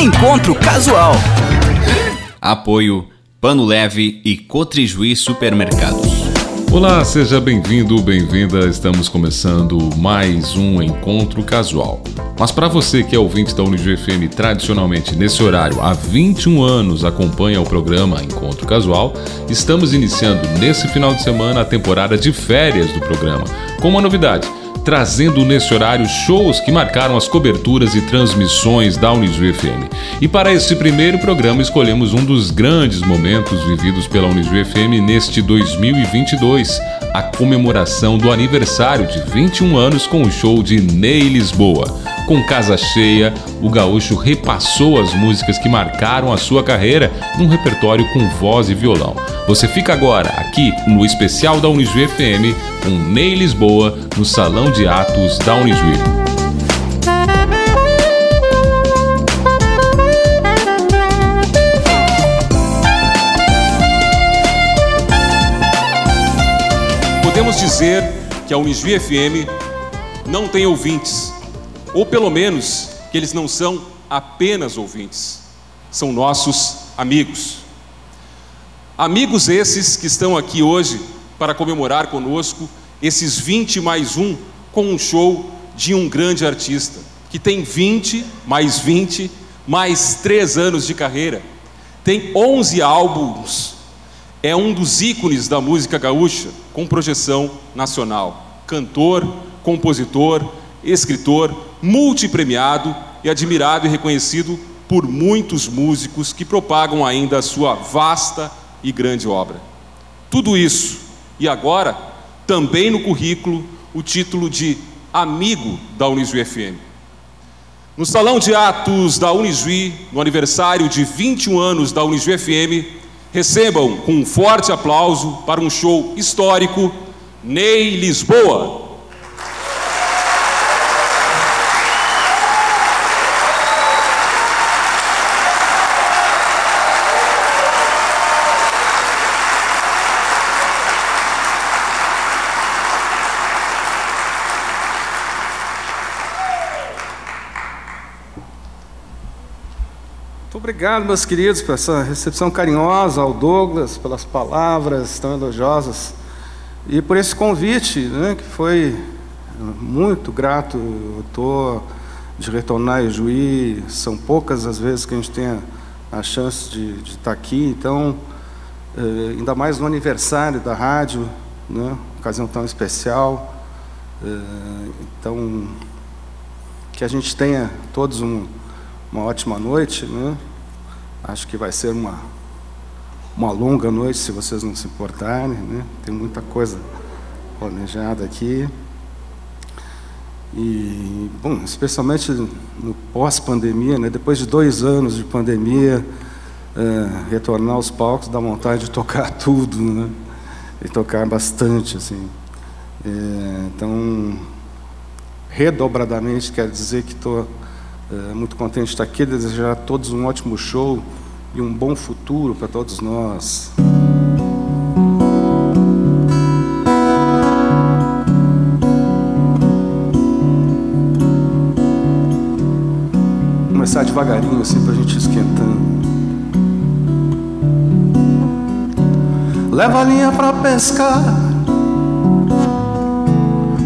Encontro Casual. Apoio Pano Leve e Cotrijuí Supermercados. Olá, seja bem-vindo, bem-vinda. Estamos começando mais um encontro casual. Mas para você que é ouvinte da Unijuí FM tradicionalmente nesse horário há 21 anos acompanha o programa Encontro Casual, estamos iniciando nesse final de semana a temporada de férias do programa, com uma novidade trazendo nesse horário shows que marcaram as coberturas e transmissões da Unijuí FM. E para esse primeiro programa escolhemos um dos grandes momentos vividos pela Unijuí FM neste 2022, a comemoração do aniversário de 21 anos com o show de Ney Lisboa. Com casa cheia, o gaúcho repassou as músicas que marcaram a sua carreira num repertório com voz e violão. Você fica agora aqui no especial da Unijuí FM com Ney Lisboa no Salão de Atos da Unijuí. Podemos dizer que a Unijuí FM não tem ouvintes ou pelo menos que eles não são apenas ouvintes, são nossos amigos. Amigos esses que estão aqui hoje para comemorar conosco esses 20 mais um com um show de um grande artista, que tem 20 mais 20 mais 3 anos de carreira, tem 11 álbuns, é um dos ícones da música gaúcha com projeção nacional. Cantor, compositor, escritor, multipremiado e admirado e reconhecido por muitos músicos que propagam ainda a sua vasta e grande obra. Tudo isso, e agora, também no currículo, o título de Amigo da Unijuí FM. No Salão de Atos da Unijuí, no aniversário de 21 anos da Unijuí FM, recebam com um forte aplauso para um show histórico, Ney Lisboa. Obrigado, meus queridos, por essa recepção carinhosa, ao Douglas, pelas palavras tão elogiosas e por esse convite, né, que foi muito grato. Eu estou de retornar a Juí, são poucas as vezes que a gente tem a, a chance de, estar aqui, então, eh, ainda mais no aniversário da rádio, né, ocasião tão especial. Eh, então, que a gente tenha todos um, uma ótima noite, né? Acho que vai ser uma, uma longa noite, se vocês não se importarem. Né? Tem muita coisa planejada aqui. E, bom, especialmente no pós-pandemia, né? depois de dois anos de pandemia, é, retornar aos palcos dá vontade de tocar tudo, né? e tocar bastante. Assim. É, então, redobradamente, quero dizer que estou é, muito contente de estar aqui, desejar a todos um ótimo show e um bom futuro para todos nós. Começar devagarinho assim para a gente esquentando. Leva a linha para pescar,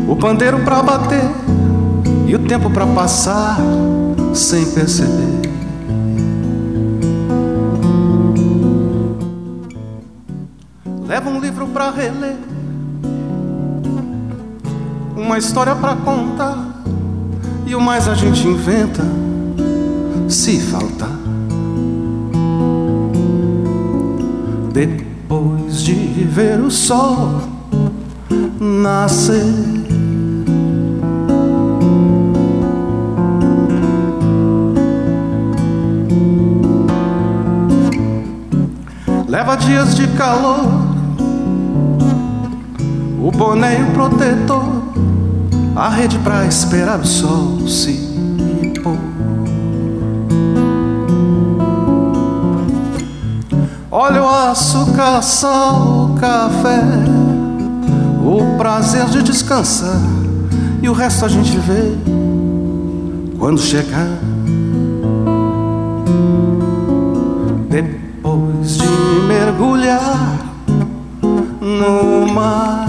o pandeiro para bater e o tempo para passar sem perceber. Leva um livro para reler, uma história para contar, e o mais a gente inventa se faltar. Depois de ver o sol nascer Leva dias de calor, o boné e o protetor, a rede pra esperar o sol se pôr. Olha o açúcar, sal, o café, o prazer de descansar e o resto a gente vê quando chegar. Mergulhar no mar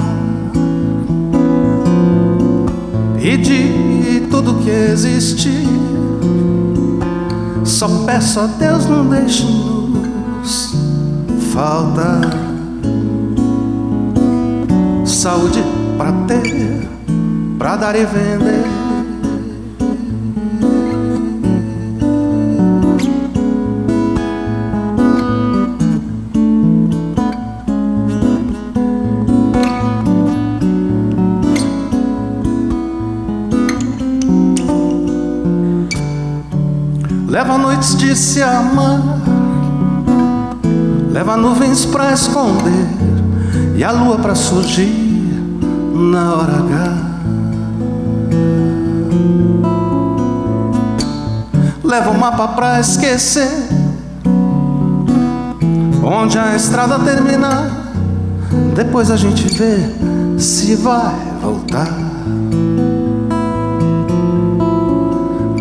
e de tudo que existe, só peço a Deus não deixe-nos faltar saúde para ter, para dar e vender. Noites de se amar, leva nuvens pra esconder e a lua pra surgir na hora H. Leva o mapa pra esquecer onde a estrada terminar. Depois a gente vê se vai voltar.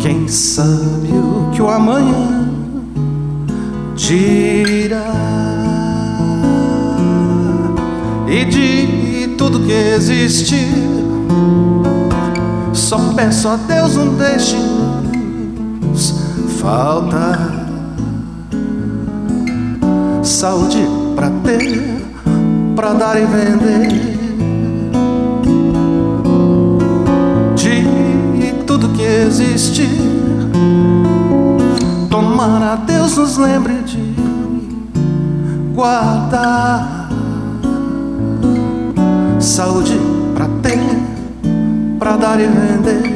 Quem sabe o amanhã dirá e de tudo que existe. Só peço a Deus não deixe-nos faltar saúde pra ter, pra dar e vender. De tudo que existe, tomara Deus nos lembre de guardar saúde pra ter, pra dar e vender.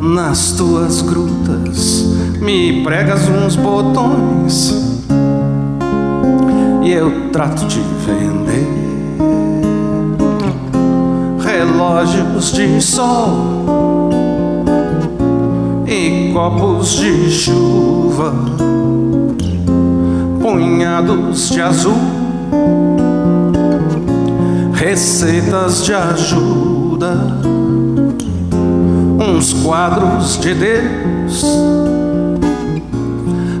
Nas tuas grutas. Me pregas uns botões e eu trato de vender relógios de sol e copos de chuva punhados de azul, receitas de ajuda, uns quadros de Deus,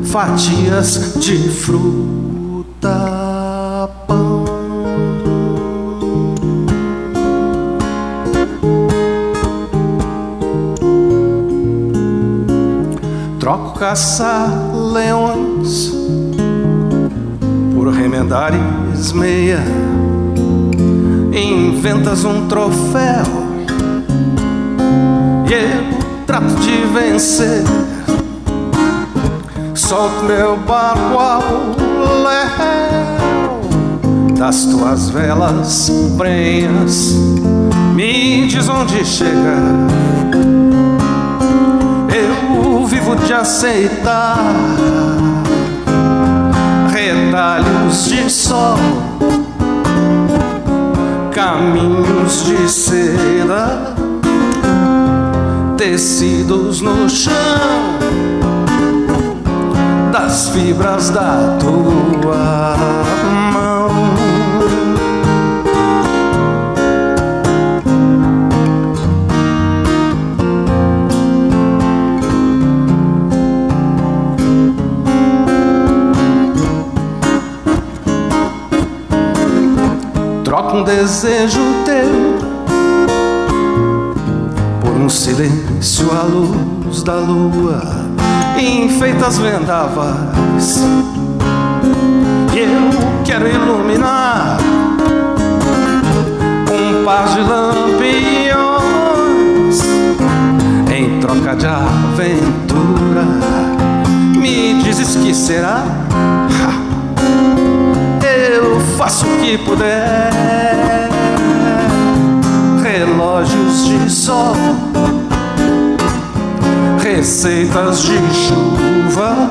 fatias de fruta, pão. Troco caçar leões por remendares meia. Inventas um troféu trato vencer. Solto meu barco ao léu das tuas velas prenhas. Me diz onde chegar. Eu vivo de aceitar retalhos de sol, caminhos de seda, tecidos no chão das fibras da tua mão. Troca um desejo teu No silêncio à luz da lua Enfeitas vendavas E eu quero iluminar Um par de lampiões Em troca de aventura. Me dizes que será? Eu faço o que puder. Relógios de sol, receitas de chuva,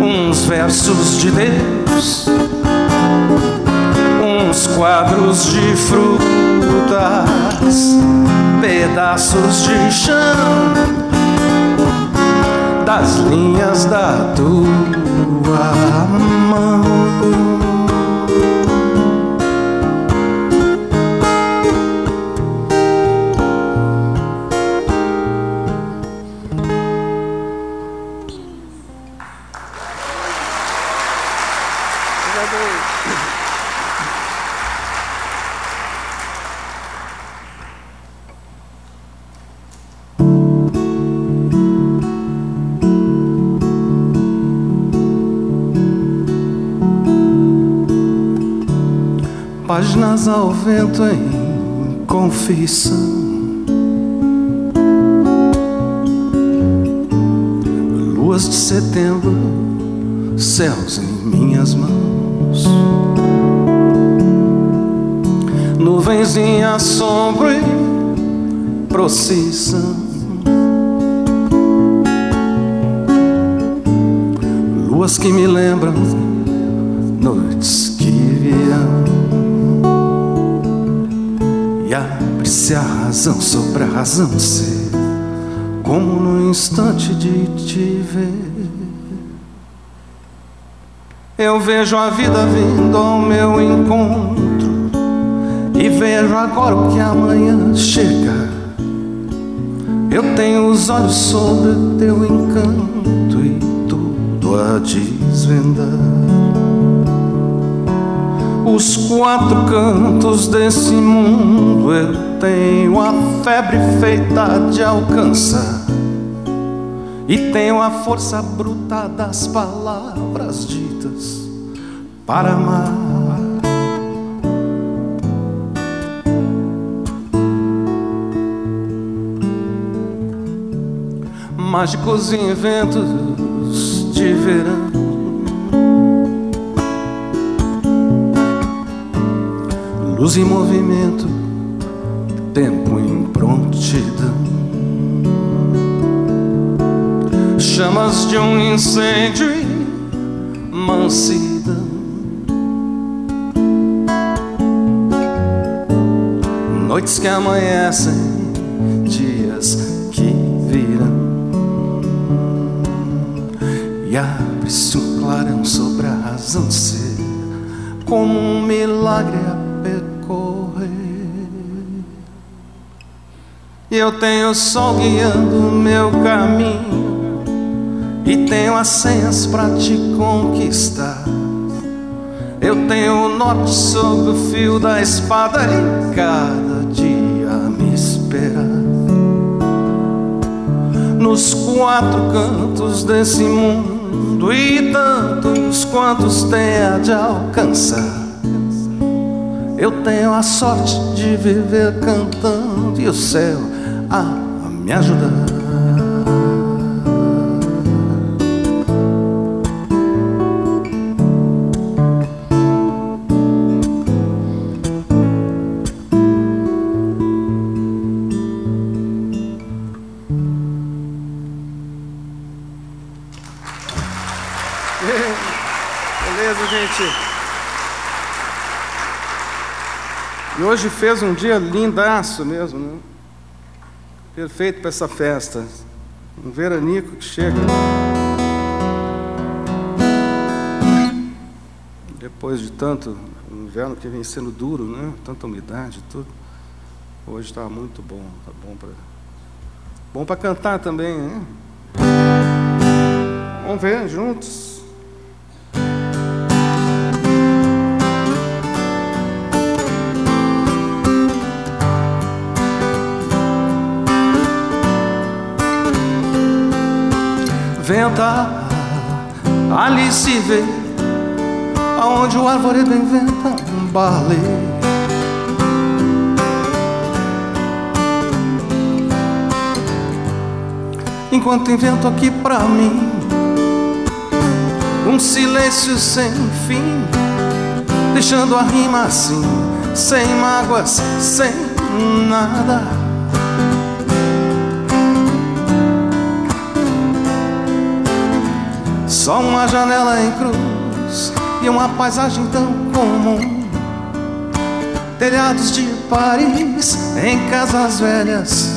uns versos de Deus, uns quadros de frutas, pedaços de chão das linhas da tua mão. Páginas ao vento em confissão. Luas de setembro, céus em minhas mãos. Nuvens em assombro e procissão. Luas que me lembram noites que virão. Abre-se a razão sobre a razão ser, como no instante de te ver. Eu vejo a vida vindo ao meu encontro, e vejo agora o que amanhã chega. Eu tenho os olhos sobre teu encanto e tudo a desvendar os quatro cantos desse mundo eu tenho a febre feita de alcançar e tenho a força bruta das palavras ditas para amar. Mágicos inventos de verão luz em movimento, tempo em prontidão. Chamas de um incêndio mansidão. Noites que amanhecem, dias que virão. E abre-se um clarão sobre a razão ser, como um milagre eu tenho o sol guiando meu caminho E tenho as senhas para te conquistar. Eu tenho o norte sob o fio da espada E cada dia me esperar. Nos quatro cantos desse mundo E tantos quantos tenha de alcançar eu tenho a sorte de viver cantando e o céu a me ajudar. Beleza, gente? E hoje fez um dia lindaço mesmo, né? Perfeito para essa festa. Um veranico que chega. Depois de tanto inverno que vem sendo duro, né? Tanta umidade tudo. Hoje está muito bom, tá bom para bom para cantar também, né? Vamos ver juntos. Inventa, ali se vê, aonde o arvoredo inventa um balé. Enquanto invento aqui pra mim um silêncio sem fim, deixando a rima assim, sem mágoas, sem nada. Só uma janela em cruz e uma paisagem tão comum. Telhados de Paris em casas velhas,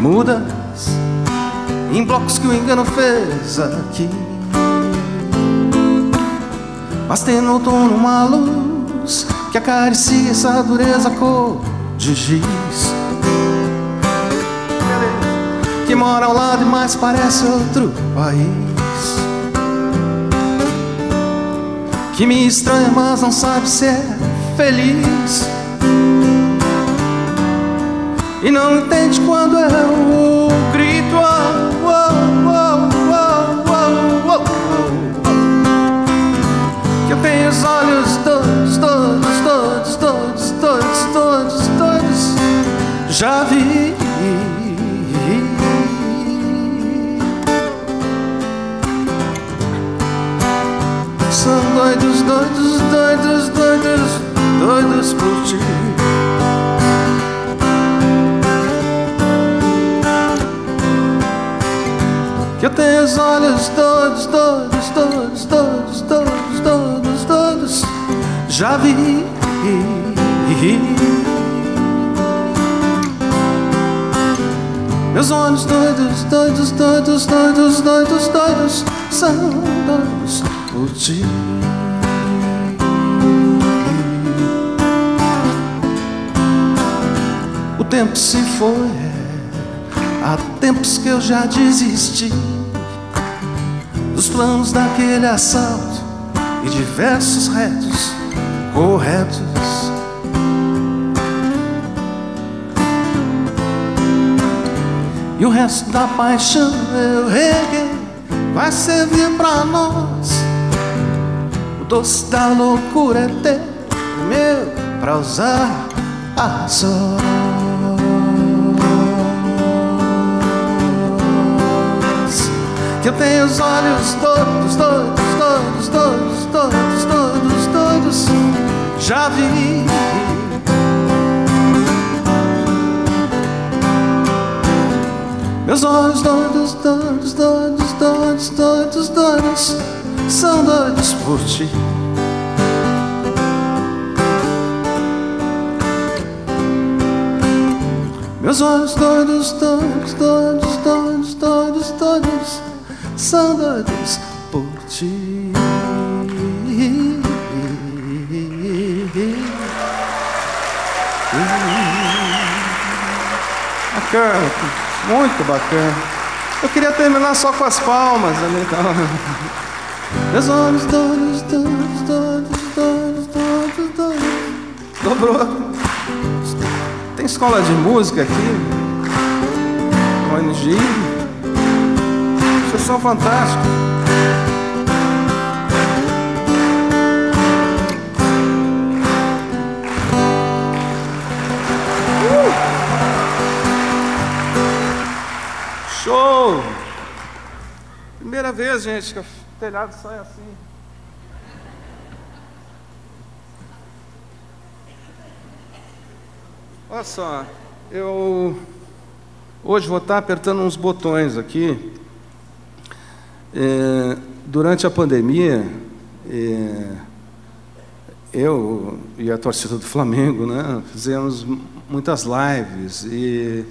mudas, em blocos que o engano fez aqui. Mas tem no outono uma luz que acaricia essa dureza cor de giz. Que mora ao lado e mais parece outro país. Que me estranha, mas não sabe se é feliz. E não entende quando é o grito. Oh, oh tem os olhos todos, todos, todos, todos, todos, todos, todos. Já vi. São doidos, doidos, doidos, doidos, doidos por ti. Que eu tenho os olhos todos, todos, todos, todos, todos, todos já vi. Meus olhos doidos, doidos, doidos, doidos, doidos, doidos, são doidos por ti. O tempo se foi, há tempos que eu já desisti dos planos daquele assalto e diversos retos corretos. E o resto da paixão eu reguei, vai servir pra nós. Doce da loucura é teu, meu, pra usar a sós. Que eu tenho os olhos todos, todos, todos, todos, todos, todos, todos já vi. Meus olhos doidos, doidos, doidos, doidos, doidos, doidos, são doidos por ti. Meus olhos doidos, doidos, doidos, doidos, doidos, doidos, são doidos por ti. Bacana, muito bacana. Eu queria terminar só com as palmas ali. Então. Meus olhos doidos, doidos, doidos, doidos, doidos, doidos. Dobrou. Tem escola de música aqui. ONG. Vocês são fantásticos. Show! Primeira vez, gente, que o telhado sai assim. Olha só, eu hoje vou estar apertando uns botões aqui. É, durante a pandemia, é, eu e a torcida do Flamengo, né, fizemos muitas lives e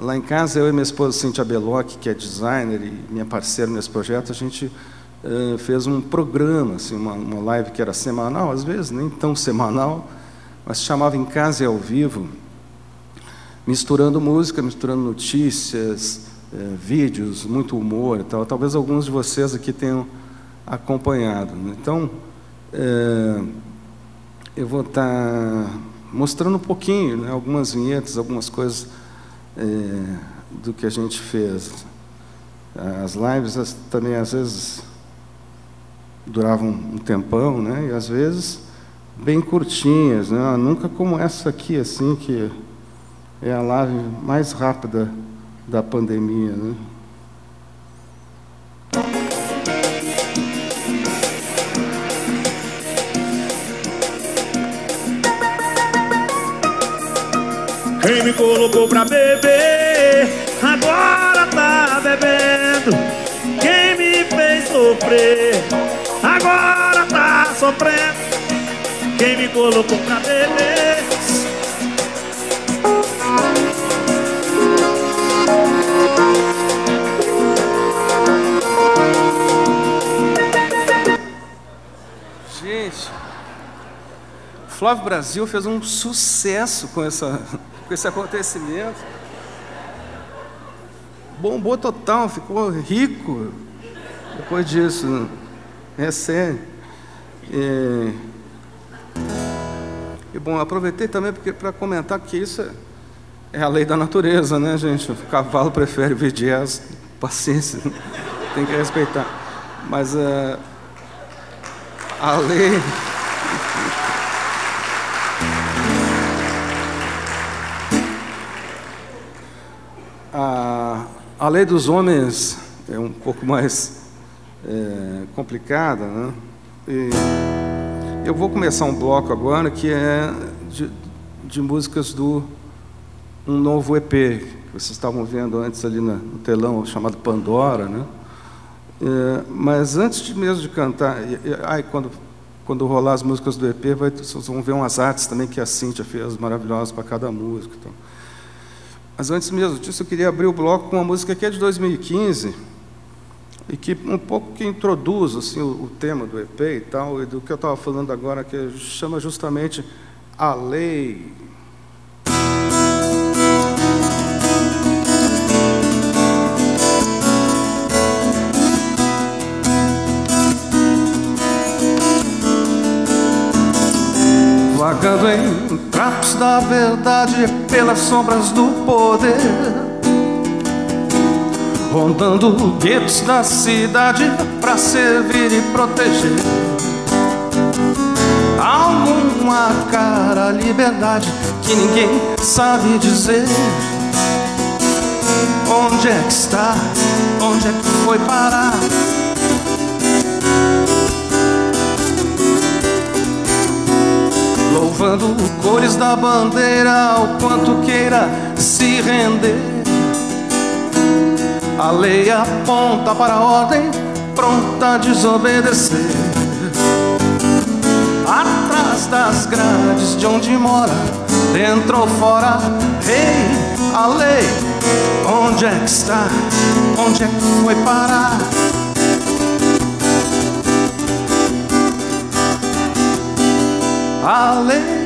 Lá em casa, eu e minha esposa Cintia Beloc, que é designer e minha parceira nesse projeto, a gente uh, fez um programa, assim, uma, uma live que era semanal, às vezes nem tão semanal, mas chamava Em Casa e ao Vivo, misturando música, misturando notícias, uh, vídeos, muito humor e tal. Talvez alguns de vocês aqui tenham acompanhado. Né? Então, uh, eu vou estar mostrando um pouquinho, né, algumas vinhetas, algumas coisas do que a gente fez. As lives também às vezes duravam um tempão, né? E às vezes bem curtinhas, né? Nunca como essa aqui, assim, que é a live mais rápida da pandemia, né? Quem me colocou pra beber, agora tá bebendo. Quem me fez sofrer, agora tá sofrendo. Quem me colocou pra beber. Gente, Flávio Brasil fez um sucesso com, essa, com esse acontecimento. Bombou total, ficou rico depois disso. Né? É sério. É... E bom, aproveitei também para comentar que isso é, é, a lei da natureza, né, gente? O cavalo prefere jazz, paciência, tem que respeitar. Mas uh, a lei. A, a lei dos homens é um pouco mais é, complicada, né? E eu vou começar um bloco agora que é de, de músicas do um novo EP que vocês estavam vendo antes ali no telão chamado Pandora, né? É, mas antes de mesmo de cantar, e, e, ai, quando, quando rolar as músicas do EP, vai, vocês vão ver umas artes também que a Cíntia fez maravilhosas para cada música. Então. Mas antes mesmo disso, eu queria abrir o bloco com uma música que é de 2015 e que um pouco que introduz assim, o, o tema do EP e tal, e do que eu estava falando agora, que chama justamente a lei. Vagando em trapos da verdade pelas sombras do poder, rondando guetos da cidade para servir e proteger. Alguma cara liberdade que ninguém sabe dizer. Onde é que está? Onde é que foi parar? louvando cores da bandeira ao quanto queira se render. A lei aponta para a ordem, pronta a desobedecer. Atrás das grades de onde mora, dentro ou fora, ei, a lei, onde é que está? Onde é que foi parar? A lei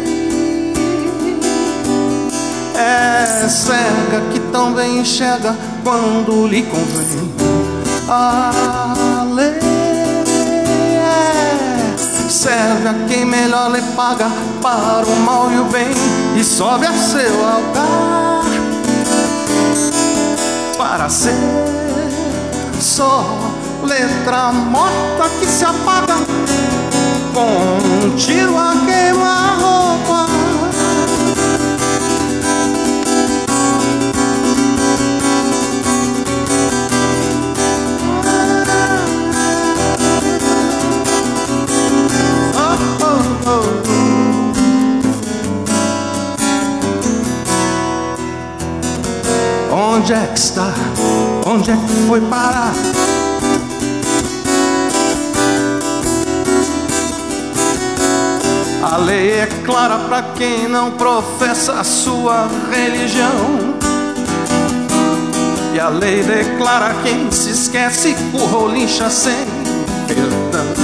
é cega que também enxerga quando lhe convém. A lei é serve a quem melhor lhe paga para o mal e o bem e sobe a seu altar para ser só letra morta que se apaga com um tiro a queimar Onde é que está? Onde é que foi parar? A lei é clara para quem não professa a sua religião. E a lei declara quem se esquece, curra ou lincha sem perdão.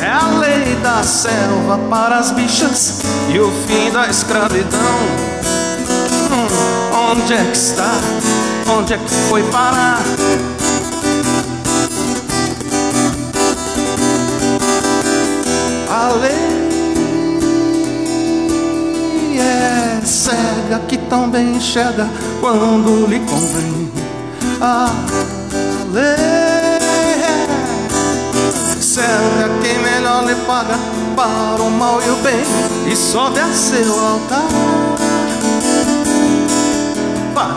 É a lei da selva para as bichas e o fim da escravidão. Onde é que está? Onde é que foi parar? A lei é cega que também enxerga quando lhe convém. A quem melhor lhe paga para o mal e o bem e sobe a seu altar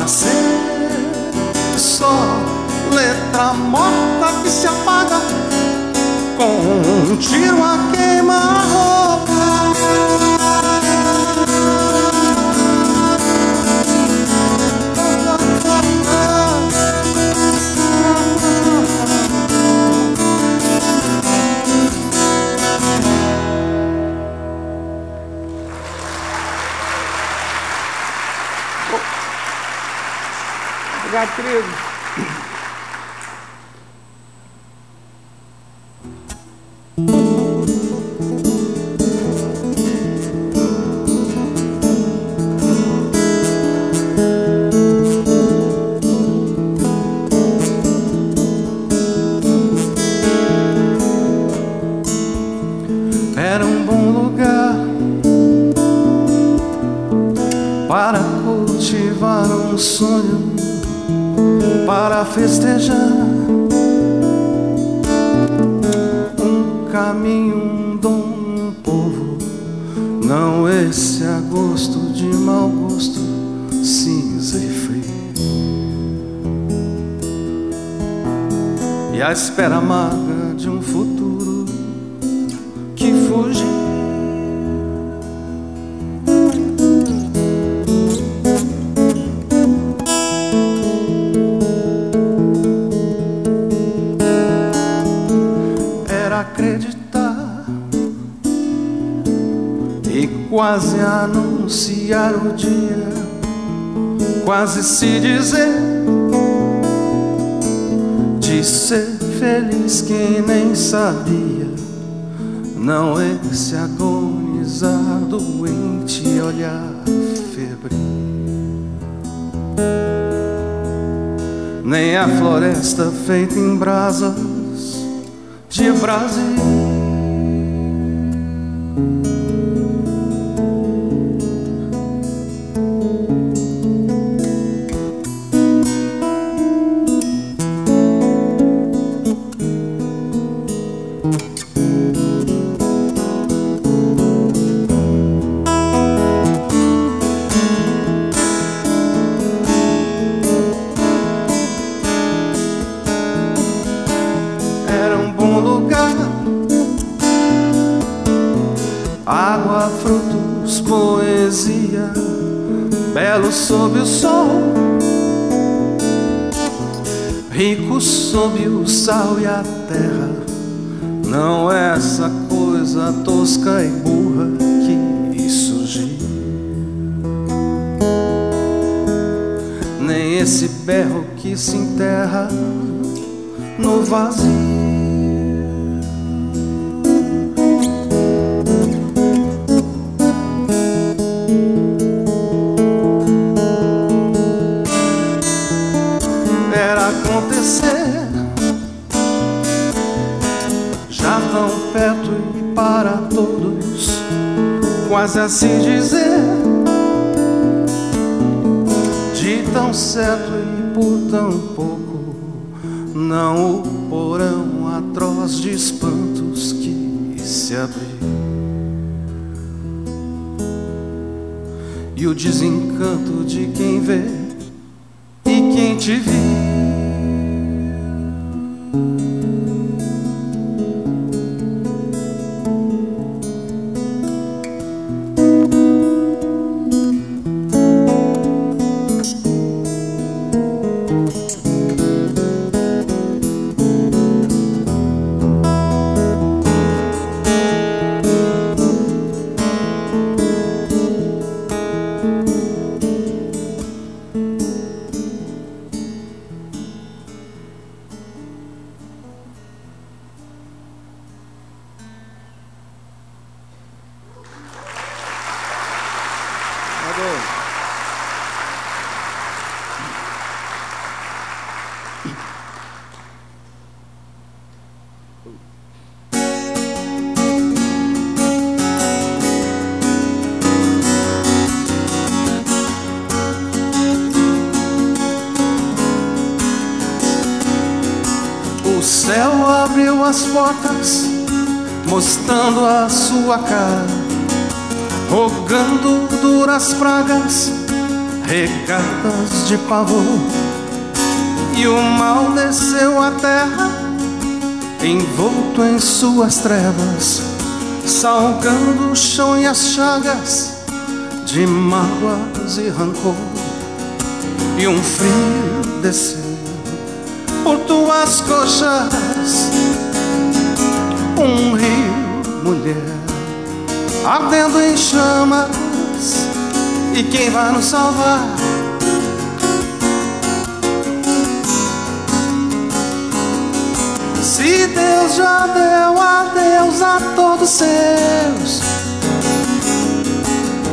ser só letra morta que se apaga. Com um tiro a queimar Obrigado, anunciar o dia, quase se dizer de ser feliz quem nem sabia, não esse agonizar doente olhar febril, nem a floresta feita em brasas de Brasil. Sob o sal e a terra. Não é essa coisa tosca e burra que surgiu, nem esse berro que se enterra no vazio. Quase assim dizer De tão certo e por tão pouco Não o porão atroz de espantos que se abriu. E o desencanto de quem vê e quem te viu sua cara, rogando duras pragas, regatas de pavor. E o mal desceu à terra, envolto em suas trevas, salgando o chão e as chagas de mágoas e rancor. E um frio desceu por tuas coxas um rio, mulher, ardendo em chamas. E quem vai nos salvar? Se Deus já deu adeus a todos seus,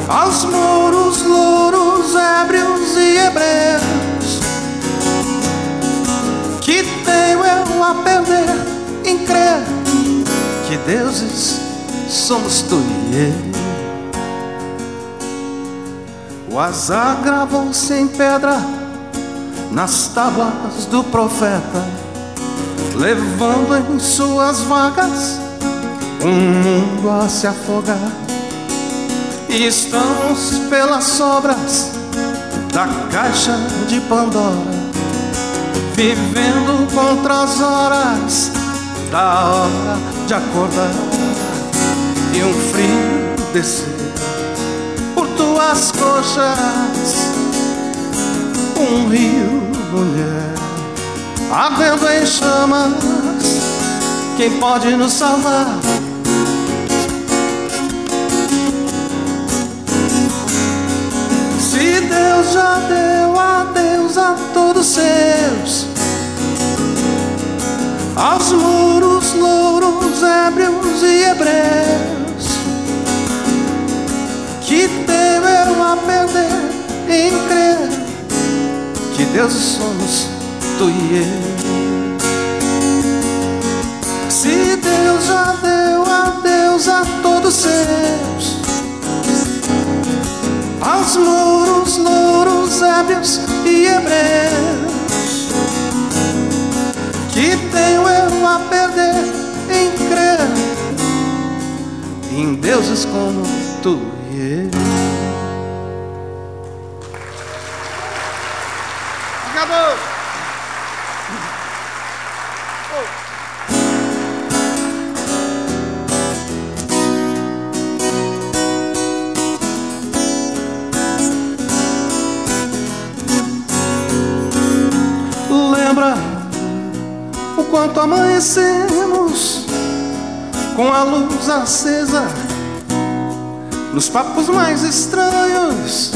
aos muros, louros, ébrios e hebreus que tenho eu a perder em crer que deuses somos tu e eu? O azar gravou-se pedra nas tábuas do profeta, levando em suas vagas um mundo a se afogar. E estamos pelas sobras da caixa de Pandora vivendo contra as horas da hora de acordar e um frio descer por tuas coxas, um rio, mulher, ardendo em chamas. Quem pode nos salvar? Se Deus já deu adeus a todos seus aos muros, louros, ébrios e hebreus somos tu e eu. Se Deus já deu adeus a todos seus, aos muros, louros, ébrios e hebreus que tenho eu a perder em crer em deuses como tu com a luz acesa nos papos mais estranhos,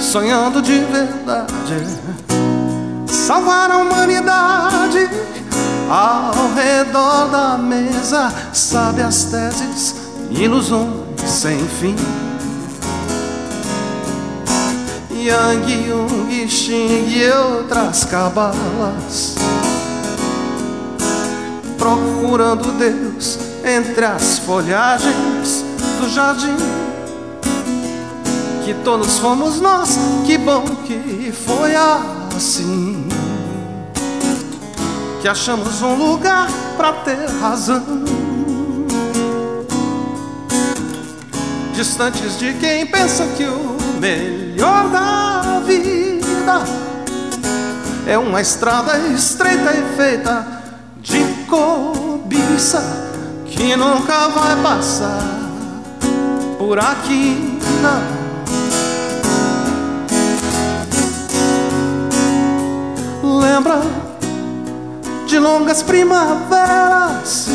sonhando de verdade salvar a humanidade ao redor da mesa, sabe as teses, ilusões sem fim. Yang, Jung, Xing e outras cabalas procurando Deus entre as folhagens do jardim. Que todos fomos nós, que bom que foi assim. Que achamos um lugar para ter razão. Distantes de quem pensa que o melhor da vida é uma estrada estreita e feita cobiça que nunca vai passar por aqui, não. Lembra de longas primaveras,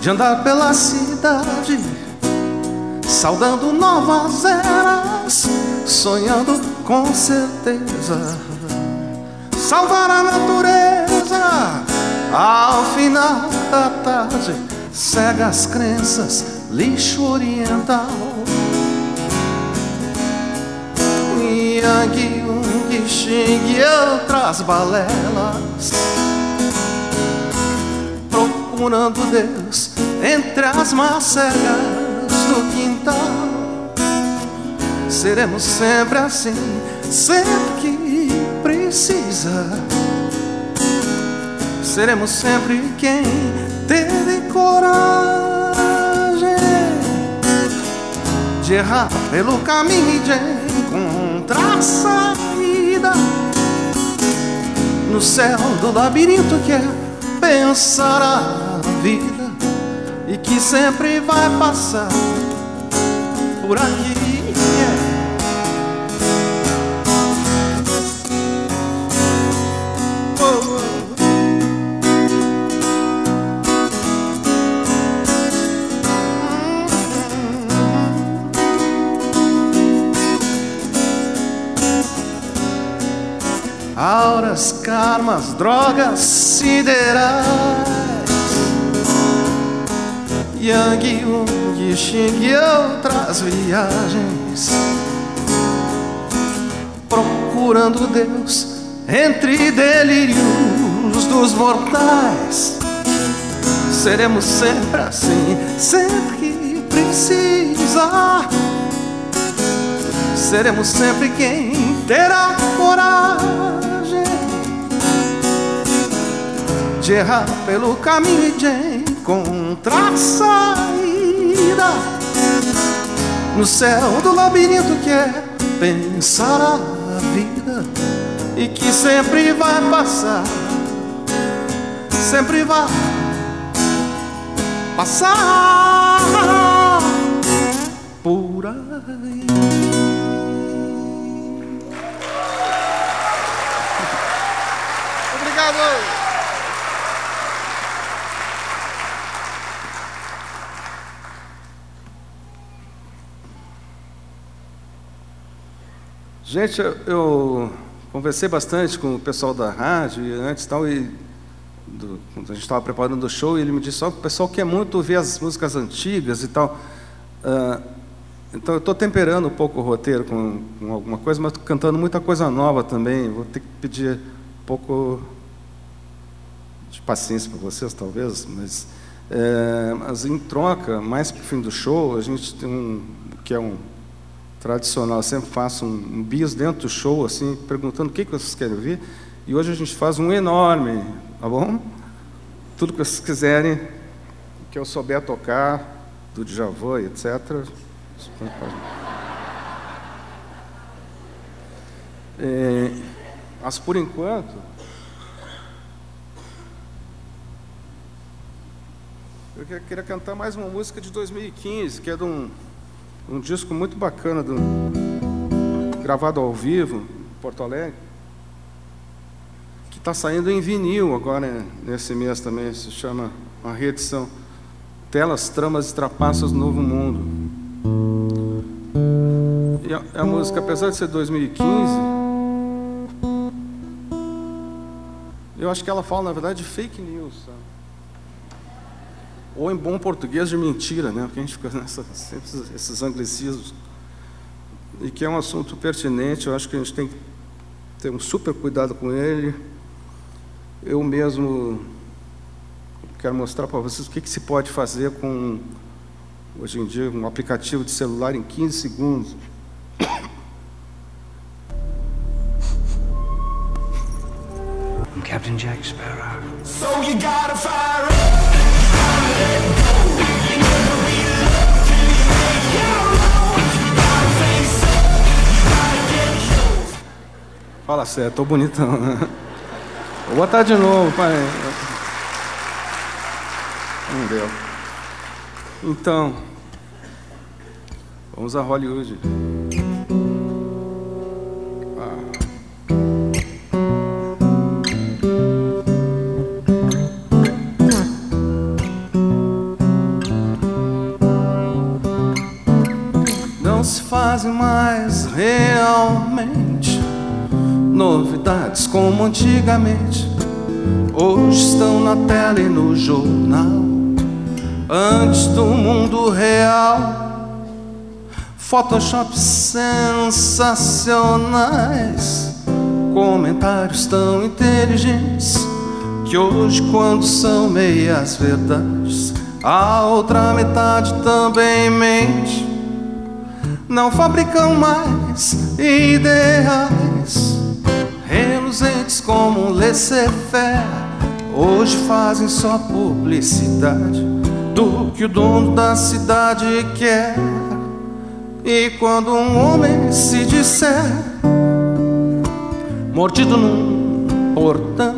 de andar pela cidade, saudando novas eras, sonhando com certeza salvar a natureza ao final da tarde, cega as crenças, lixo oriental. Yang, Ung, Xing e outras balelas. Procurando Deus entre as macegas do quintal. Seremos sempre assim, sempre que precisa seremos sempre quem teve coragem de errar pelo caminho e de encontrar saída no céu do labirinto que é pensar a vida e que sempre vai passar por aqui. Karmas, drogas siderais. Yang, Yung, Xing e outras viagens. Procurando Deus entre delírios dos mortais. Seremos sempre assim, sempre que precisar. Seremos sempre quem terá coragem de errar pelo caminho e de encontrar saída no céu do labirinto que é pensar a vida e que sempre vai passar, sempre vai passar por aí. Obrigado. Gente, eu conversei bastante com o pessoal da rádio antes tal, e do, quando a gente estava preparando o show, e ele me disse: oh, o pessoal quer muito ver as músicas antigas e tal. Uh, então, eu estou temperando um pouco o roteiro com, com alguma coisa, mas estou cantando muita coisa nova também. Vou ter que pedir um pouco de paciência para vocês, talvez, mas, é, mas em troca, mais para o fim do show, a gente tem um que é um tradicional. Eu sempre faço um, um dentro do show, assim, perguntando o que, que vocês querem ver. E hoje a gente faz um enorme, tá bom? Tudo que vocês quiserem, que eu souber tocar, do Djavan, etc. É, mas por enquanto, eu queria cantar mais uma música de 2015, que é de um um disco muito bacana, do, gravado ao vivo, em Porto Alegre, que está saindo em vinil agora nesse mês também, se chama uma reedição Telas, Tramas e Trapaças do Novo Mundo. E a, a música, apesar de ser 2015, eu acho que ela fala, na verdade, de fake news. Ou em bom português de mentira, né? porque a gente fica nessa, sempre esses anglicismos, e que é um assunto pertinente, eu acho que a gente tem que ter um super cuidado com ele. Eu mesmo quero mostrar para vocês o que, que se pode fazer com, hoje em dia, um aplicativo de celular em 15 segundos. I'm Captain Jack Sparrow. So you gotta fire up. Fala sério, tô bonitão. Vou botar de novo, pai. Não deu. Então, vamos a Hollywood. Fazem mais realmente novidades como antigamente. Hoje estão na tela e no jornal, antes do mundo real. Photoshop sensacionais, comentários tão inteligentes que hoje, quando são meias verdades, a outra metade também mente não fabricam mais ideais reluzentes como um laissez-faire Hoje fazem só publicidade do que o dono da cidade quer. E quando um homem se disser mordido num portão,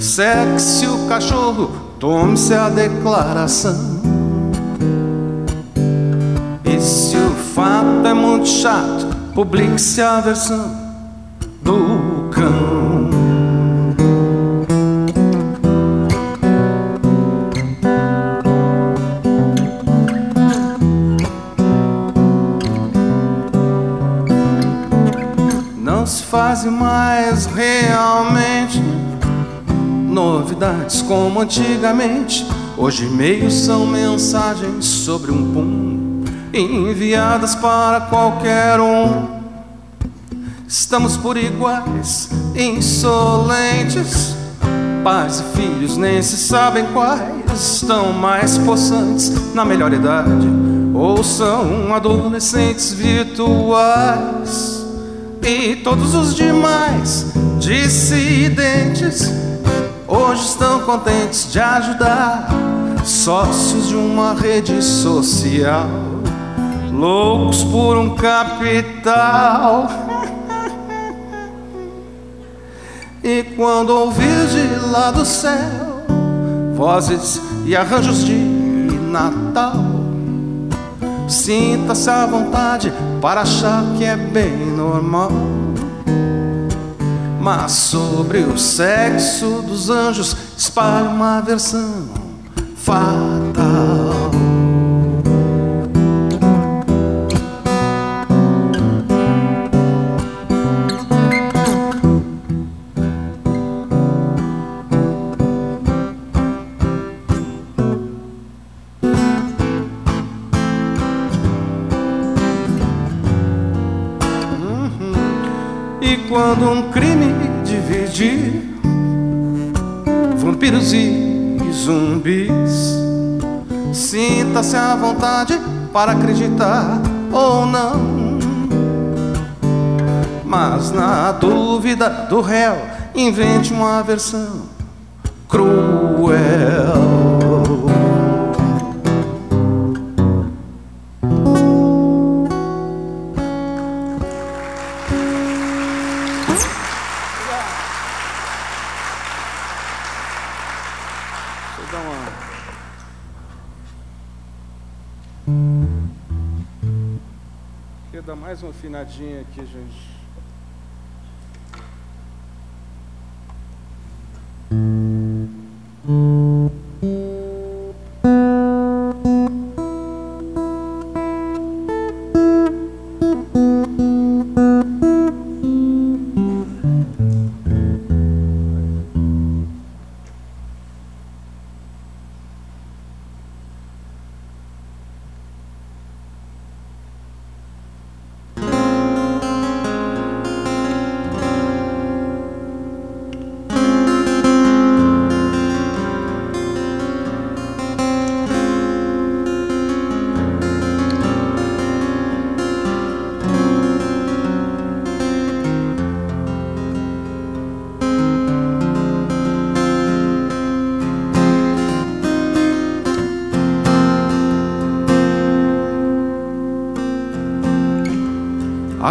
segue-se o cachorro, tome-se a declaração. Chato, publique-se a versão do cão. fazem mais realmente novidades como antigamente. Hoje e-mails são mensagens sobre um pum enviadas para qualquer um. Estamos por iguais, insolentes. Pais e filhos nem se sabem quais estão mais possantes na melhor idade ou são adolescentes virtuais e todos os demais dissidentes hoje estão contentes de ajudar sócios de uma rede social, loucos por um capital. E quando ouvir de lá do céu vozes e arranjos de Natal, sinta-se à vontade para achar que é bem normal. Mas sobre o sexo dos anjos espalha uma versão fatal. Vampiros e zumbis. Sinta-se à vontade para acreditar ou não. Mas na dúvida do réu, invente uma versão cruel. Mais uma afinadinha aqui, gente.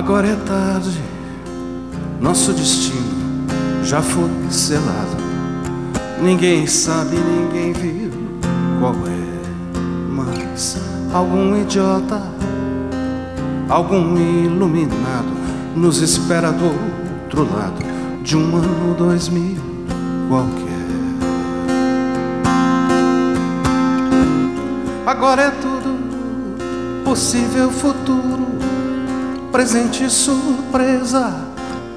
Agora é tarde, nosso destino já foi selado. Ninguém sabe, ninguém viu qual é. Mas algum idiota, algum iluminado nos espera do outro lado de um ano dois mil qualquer. Agora é tudo possível futuro presente surpresa,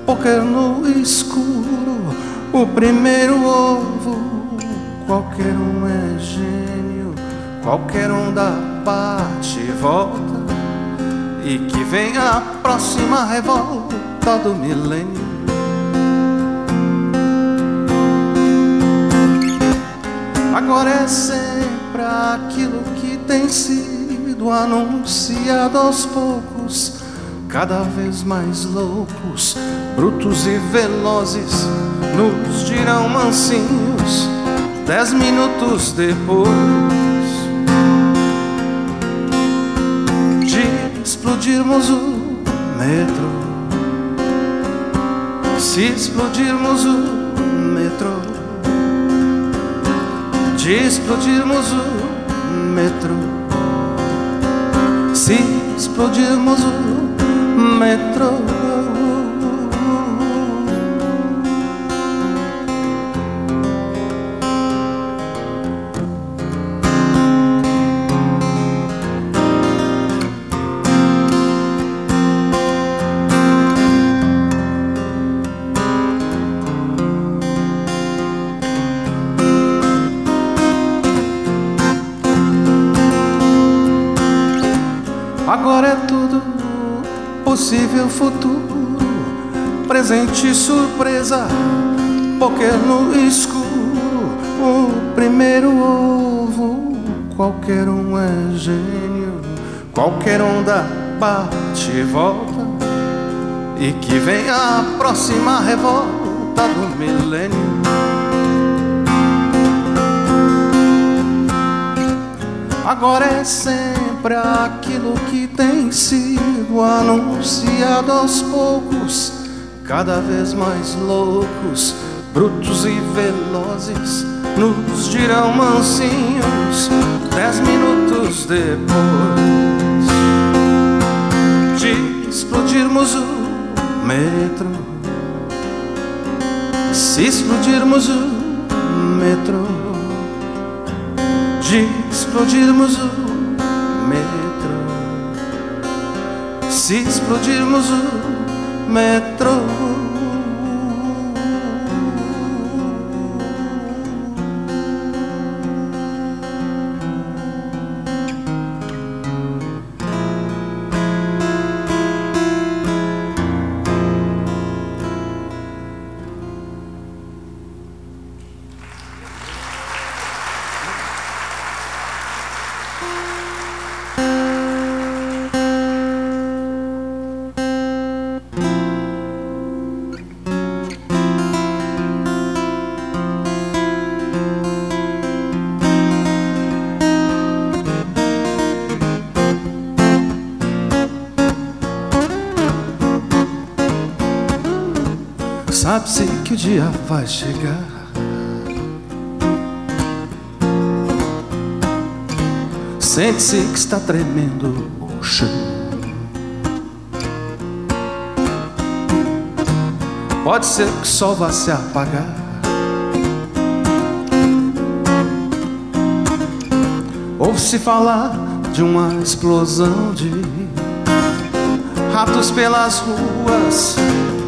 poker no escuro, o primeiro ovo. Qualquer um é gênio, qualquer um dá parte volta. E que vem a próxima revolta do milênio. Agora é sempre aquilo que tem sido anunciado aos poucos cada vez mais loucos brutos e velozes, nos dirão mansinhos, dez minutos depois de explodirmos o metrô. Se explodirmos o metrô, de explodirmos o metrô, se explodirmos o metrô. Presente surpresa, poker no escuro, o primeiro ovo. Qualquer um é gênio, qualquer onda bate e volta, e que vem a próxima revolta do milênio. Agora é sempre aquilo que tem sido anunciado aos poucos, cada vez mais loucos, brutos e velozes, nos dirão mansinhos, dez minutos depois de explodirmos o metro. Se explodirmos o metro, de explodirmos o se explodirmos o metrô. Sabe-se o dia vai chegar. Sente-se que está tremendo o chão. Pode ser que o sol vá se apagar. Ouve-se falar de uma explosão de ratos pelas ruas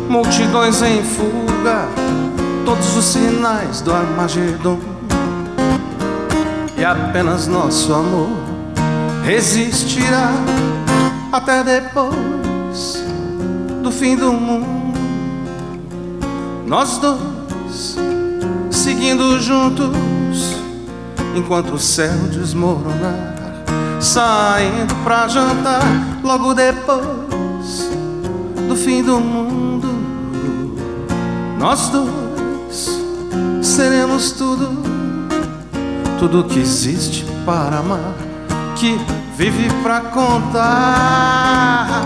multidões em fuga, todos os sinais do Armagedon. E apenas nosso amor resistirá até depois do fim do mundo. Nós dois seguindo juntos enquanto o céu desmoronar, saindo pra jantar logo depois do fim do mundo. Nós dois seremos tudo, tudo que existe para amar, que vive pra contar.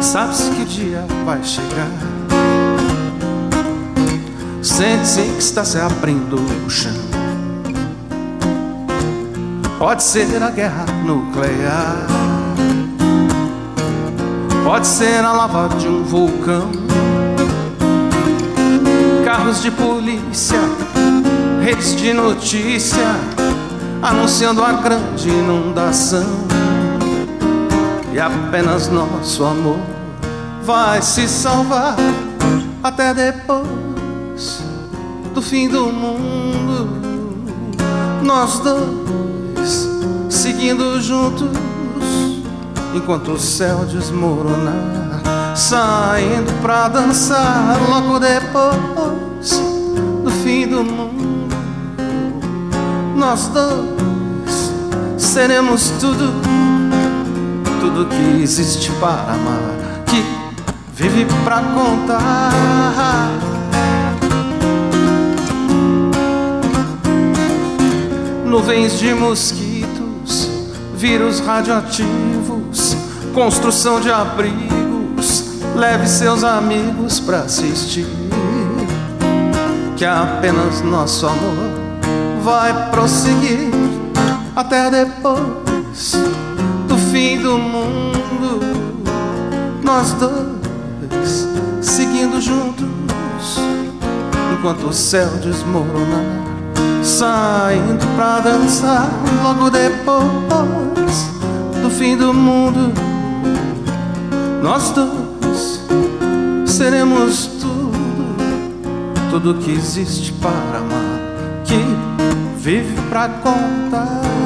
Sabe-se que dia vai chegar. Sente-se que está se abrindo o chão. Pode ser a guerra nuclear. Pode ser a lava de um vulcão. Carros de polícia, redes de notícia, anunciando a grande inundação. E apenas nosso amor vai se salvar até depois do fim do mundo. Nós dois seguindo juntos enquanto o céu desmoronar, saindo pra dançar logo depois do fim do mundo. Nós dois seremos tudo, tudo que existe para amar, que vive pra contar. Nuvens de mosquitos, vírus radioativos, construção de abrigos, leve seus amigos pra assistir. Que apenas nosso amor vai prosseguir até depois do fim do mundo. Nós dois seguindo juntos enquanto o céu desmoronar, saindo pra dançar logo depois do fim do mundo. Nós dois seremos tudo, tudo que existe para amar, que vive pra contar.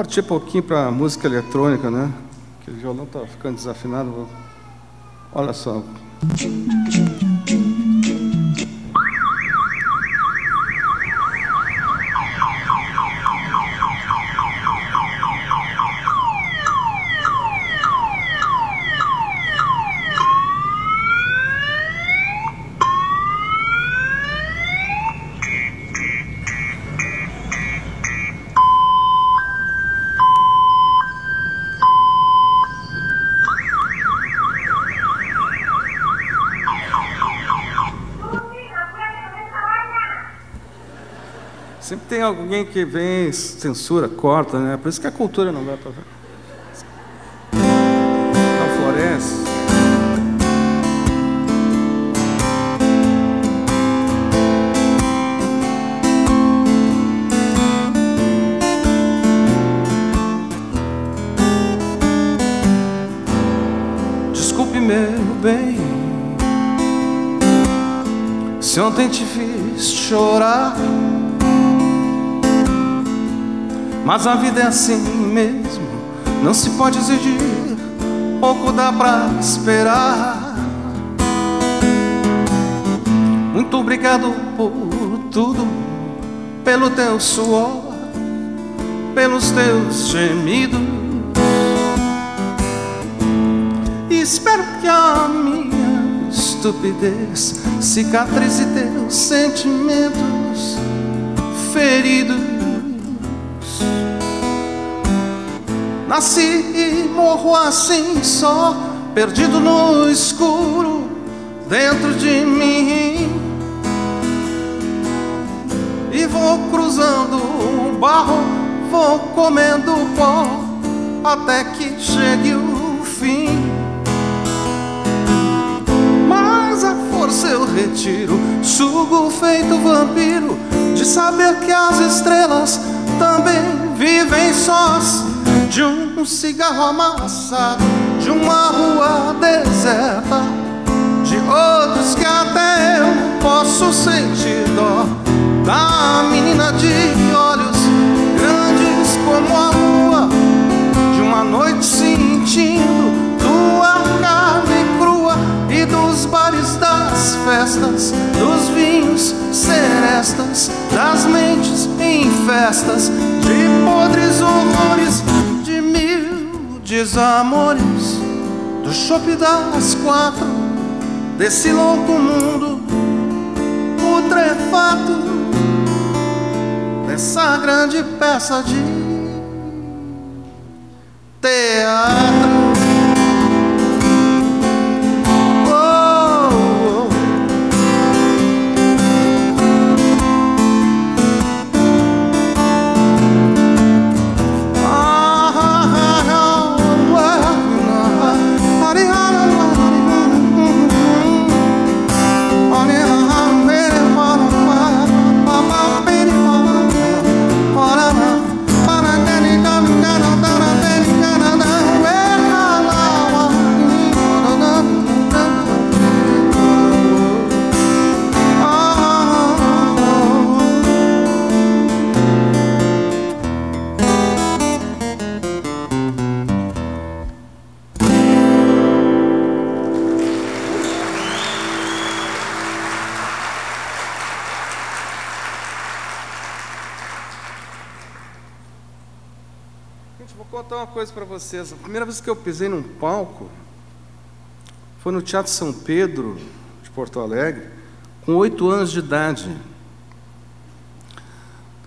Partir um pouquinho para música eletrônica, né? Que o violão está ficando desafinado. Olha só. Alguém que vem, censura, corta, né? Por isso que a cultura não vai para Não floresce. Desculpe, meu bem, se ontem te fiz chorar. Mas a vida é assim mesmo, não se pode exigir, pouco dá pra esperar. Muito obrigado por tudo, pelo teu suor, pelos teus gemidos. E espero que a minha estupidez cicatrize teus sentimentos feridos. Nasci e morro assim só, perdido no escuro dentro de mim. E vou cruzando o barro, vou comendo pó até que chegue o fim. Mas a força eu retiro, sugo feito vampiro, de saber que as estrelas também vivem sós de um cigarro amassado, de uma rua deserta, de outros que até eu posso sentir dó. Da menina de olhos grandes como a lua, de uma noite sentindo tua carne crua e dos bares das festas, dos vinhos serestas, das mentes em festas, de podres horrores desamores do chope das quatro desse louco mundo putrefato dessa grande peça de teatro. Coisa para vocês. A primeira vez que eu pisei num palco foi no Teatro São Pedro, de Porto Alegre, com oito anos de idade.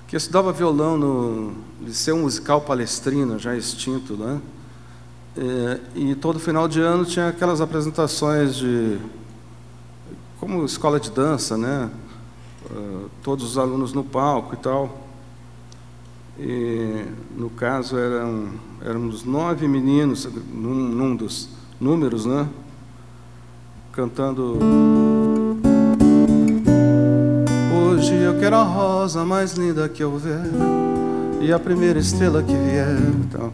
Que eu estudava violão no Liceu Musical Palestrina, já extinto lá. Né? É, e todo final de ano tinha aquelas apresentações de. como escola de dança, né? Uh, todos os alunos no palco e tal. E, no caso, eram, éramos nove meninos, num, num dos números, né? Cantando. Hoje eu quero a rosa mais linda que eu ver, e a primeira estrela que vier. Então,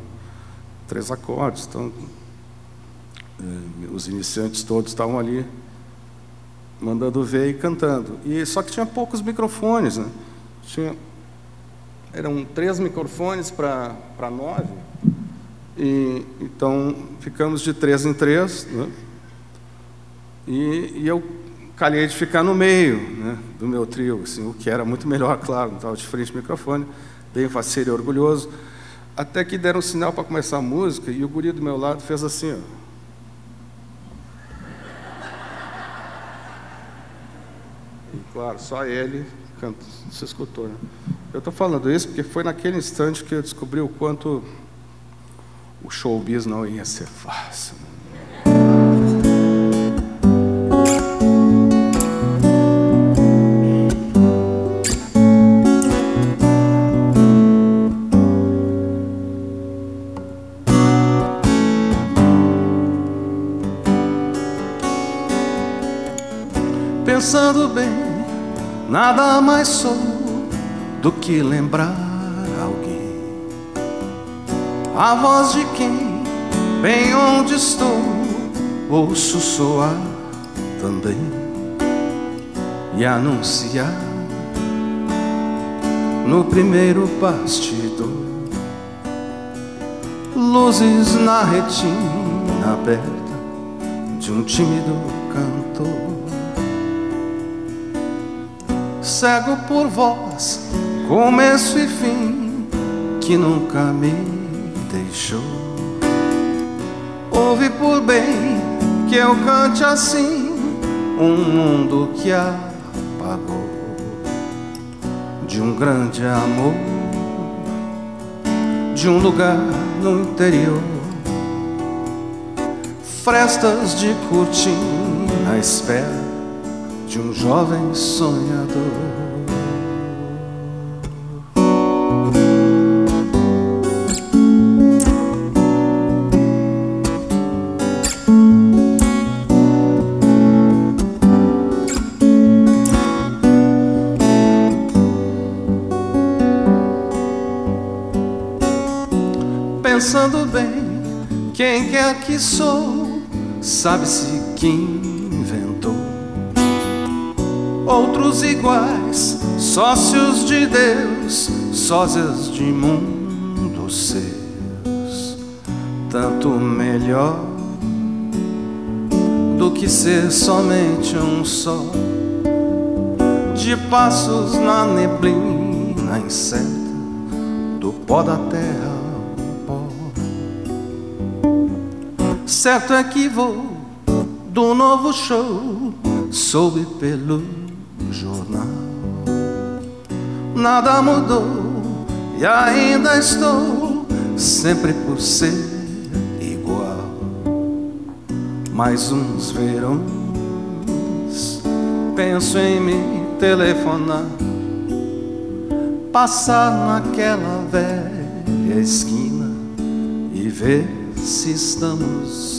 três acordes. Então, eh, os iniciantes todos estavam ali mandando ver e cantando. E só que tinha poucos microfones, né? Tinha eram três microfones para nove, e, então ficamos de três em três, né? e, e, eu calhei de ficar no meio né, do meu trio, assim, o que era muito melhor, claro, não estava de frente ao microfone, bem faceiro e orgulhoso, até que deram um sinal para começar a música, e o guri do meu lado fez assim, ó. E, claro, só ele canto, se escutou, né? Eu estou falando isso porque foi naquele instante que eu descobri o quanto o showbiz não ia ser fácil. Pensando bem, nada mais sou do que lembrar. A voz de quem, bem onde estou, ouço soar também e anunciar no primeiro bastidor. Luzes na retina aberta de um tímido cantor. Cego por voz começo e fim que nunca me deixou. Ouve por bem que eu cante assim um mundo que apagou de um grande amor, de um lugar no interior. Frestas de cortina à espera de um jovem sonhador. Quem quer que sou, sabe-se quem inventou. Outros iguais, sócios de Deus, sósias de mundos seus, tanto melhor do que ser somente um só, de passos na neblina incerta do pó da terra Certo é que vou do novo show, soube pelo jornal. Nada mudou e ainda estou sempre por ser igual. Mais uns verões, penso em me telefonar, passar naquela velha esquina e ver se estamos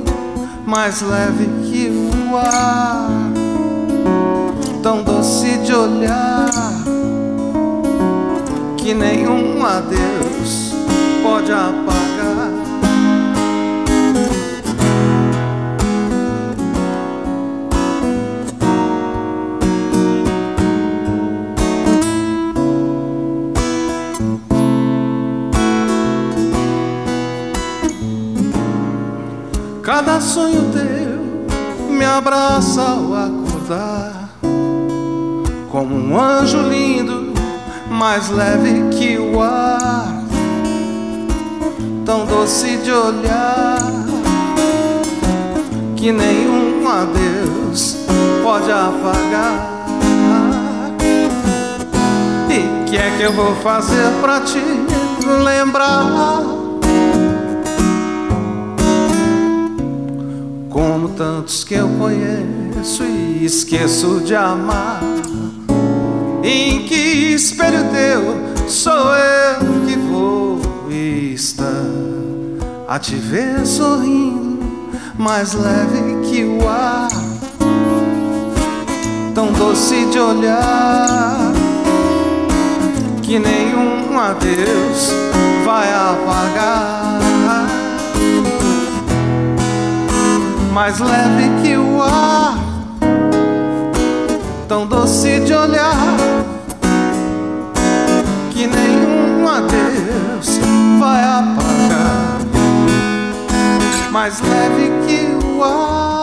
mais leve que o ar, tão doce de olhar, que nenhum adeus pode apagar. Cada sonho teu me abraça ao acordar, como um anjo lindo, mais leve que o ar, tão doce de olhar, que nenhum adeus pode apagar. E que é que eu vou fazer pra te lembrar? Como tantos que eu conheço e esqueço de amar. Em que espelho teu sou eu que vou estar a te ver sorrindo, mais leve que o ar, tão doce de olhar, que nenhum adeus vai apagar. Mais leve que o ar, tão doce de olhar, que nenhum adeus vai apagar, mais leve que o ar,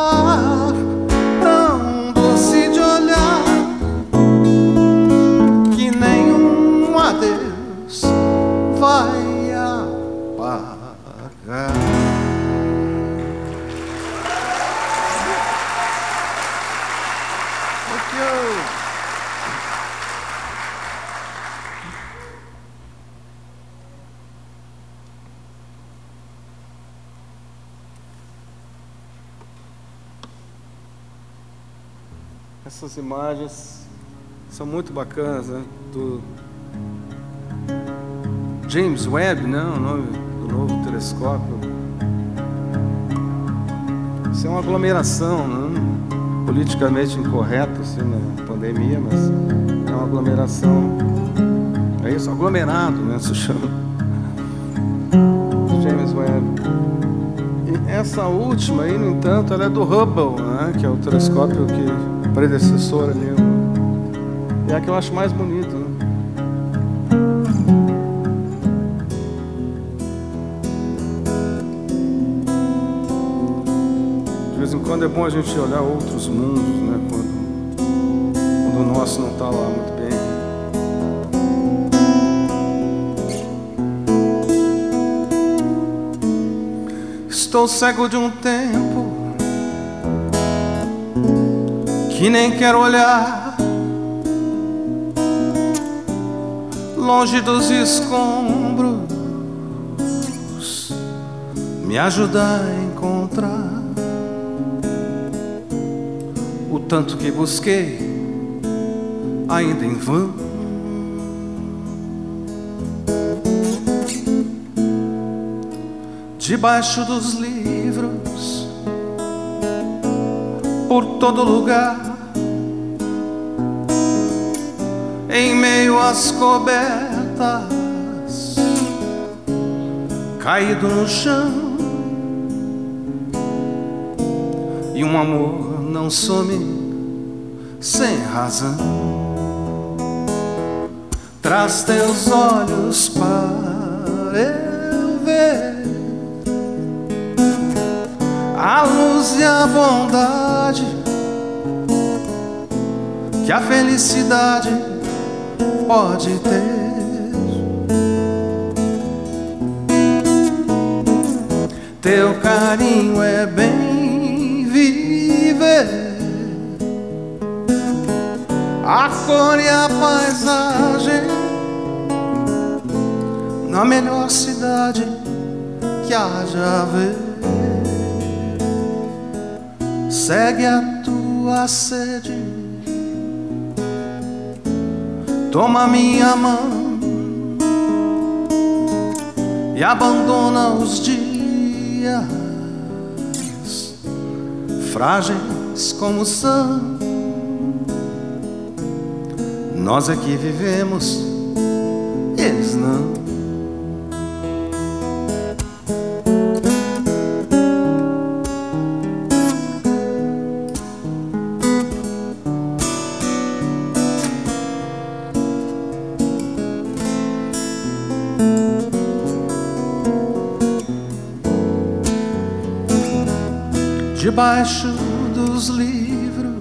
Essas imagens são muito bacanas, né? Do James Webb, né? O nome do novo telescópio. Isso é uma aglomeração, né? politicamente incorreto assim, na pandemia, mas é uma aglomeração. É isso, aglomerado, né? Se chama. James Webb. E essa última aí, no entanto, ela é do Hubble, né? Que é o telescópio que predecessor ali. É a que eu acho mais bonito. Né? De vez em quando é bom a gente olhar outros mundos, né? Quando, quando o nosso não está lá muito bem. Estou cego de um tempo que nem quero olhar longe dos escombros, me ajudar a encontrar o tanto que busquei, ainda em vão. Debaixo dos livros, por todo lugar em meio às cobertas, caído no chão. E um amor não some sem razão. Traz teus olhos para eu ver a luz e a bondade que a felicidade pode ter. Teu carinho é bem viver. A cor e a paisagem na melhor cidade que haja ver. Segue a tua sede, toma minha mão e abandona os dias frágeis como são. Nós aqui vivemos, debaixo dos livros,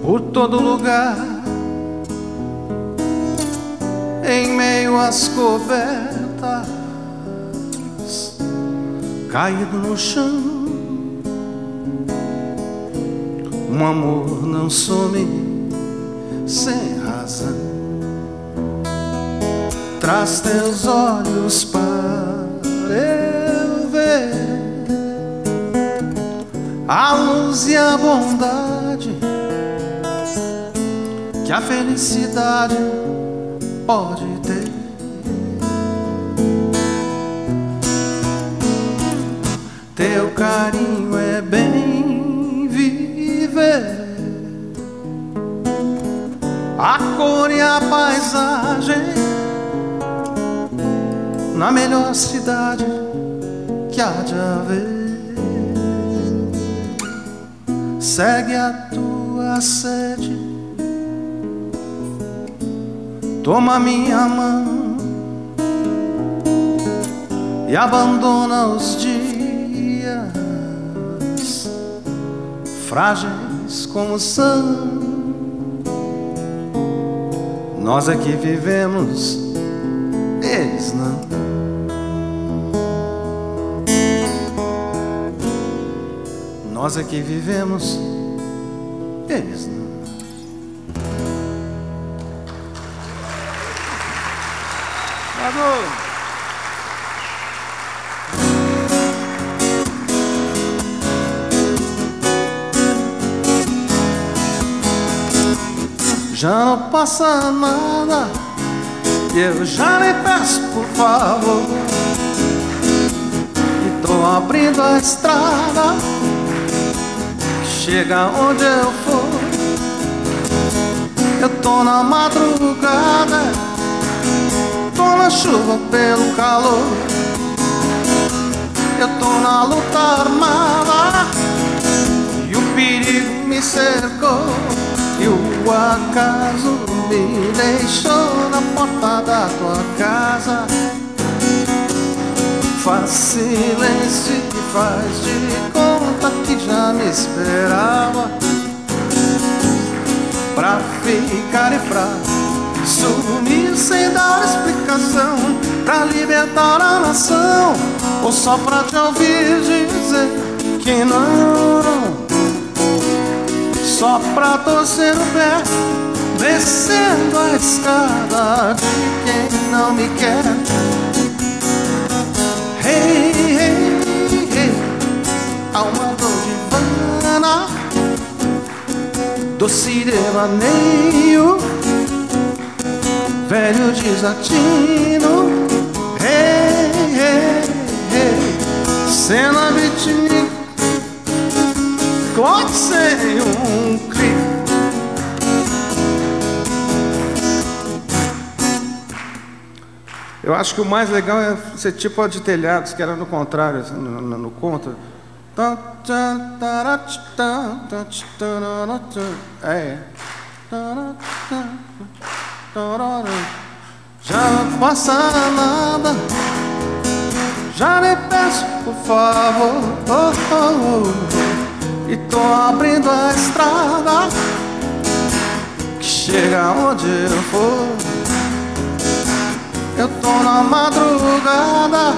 por todo lugar, em meio às cobertas, caído no chão. Um amor não some sem razão. Traz teus olhos a luz e a bondade que a felicidade pode ter. Teu carinho é bem viver, a cor e a paisagem na melhor cidade que há de haver. Segue a tua sede. Toma minha mão e abandona os dias frágeis como são. Nós aqui vivemos, Nós aqui vivemos, eles não. Bravo! Já não passa nada, e eu já me peço por favor. E tô abrindo a estrada chega onde eu for. Eu tô na madrugada, tô na chuva pelo calor. Eu tô na luta armada e o perigo me cercou. E o acaso me deixou na porta da tua casa. Faz silêncio e faz de conta que já me esperava Pra ficar e pra sumir sem dar explicação Pra libertar a nação Ou só pra te ouvir dizer que não. Só pra torcer o pé Descendo a escada de quem não me quer? Hey, hey, alma dodivana, doce devaneio, velho desatino, hey, hey, hey, cena beatnik, clock sem um clique. Eu acho que o mais legal é ser tipo de telhados, que era no contrário, assim, no, no, no contra. É. Já não passa nada. Já me peço por favor. Oh, oh, oh. E tô abrindo a estrada que chega onde eu for. Eu tô na madrugada,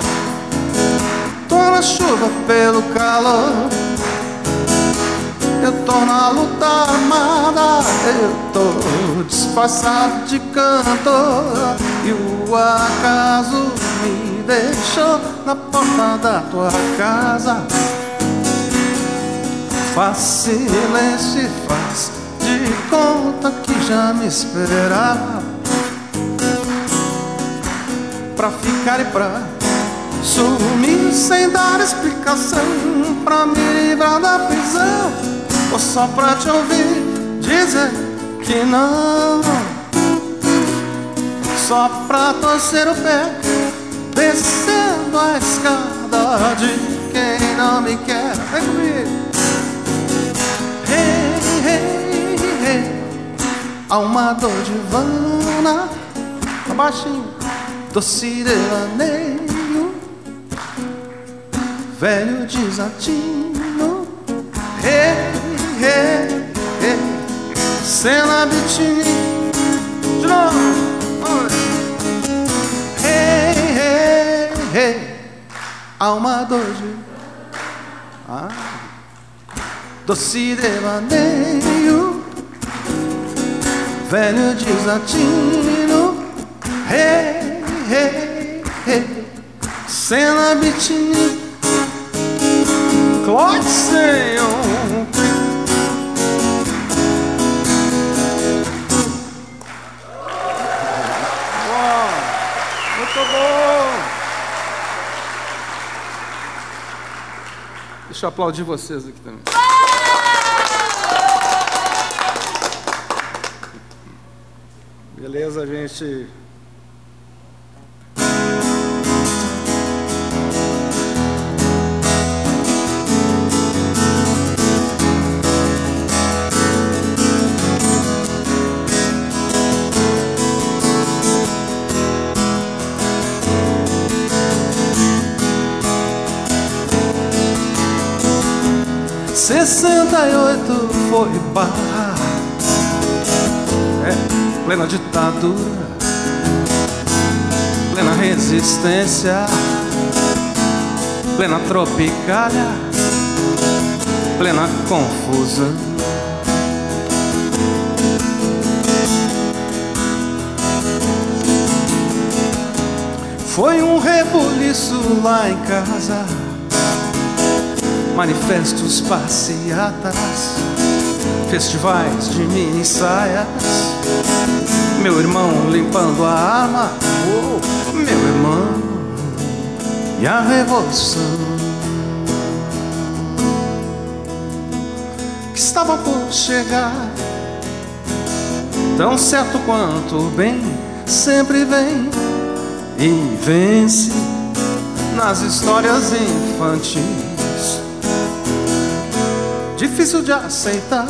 na chuva pelo calor. Eu tô na luta armada, eu tô disfarçado de cantor. E o acaso me deixou na porta da tua casa. Faz silêncio e faz de conta que já me esperava Pra ficar e pra sumir sem dar explicação Pra me livrar da prisão ou só pra te ouvir dizer que não. Só pra torcer o pé Descendo a escada de quem não me quer. Vem comigo. Hey, hey, hey Há uma dor Abaixinho Doce delaneio Velho desatino. Hey hey, hey. Cena De novo. Alma doce. Ah. Doce devaneio Velho desatino. Hey, hey, hey Cena Senhor Muito bom! Deixa eu aplaudir vocês aqui também. Beleza, gente? Sessenta e oito foi barra É, plena ditadura Plena resistência Plena tropicália Plena confusão. Foi um rebuliço lá em casa manifestos, passeatas, festivais de mini saias. Meu irmão limpando a arma, oh, meu irmão, e a revolução que estava por chegar. Tão certo quanto o bem sempre vem e vence nas histórias infantis difícil de aceitar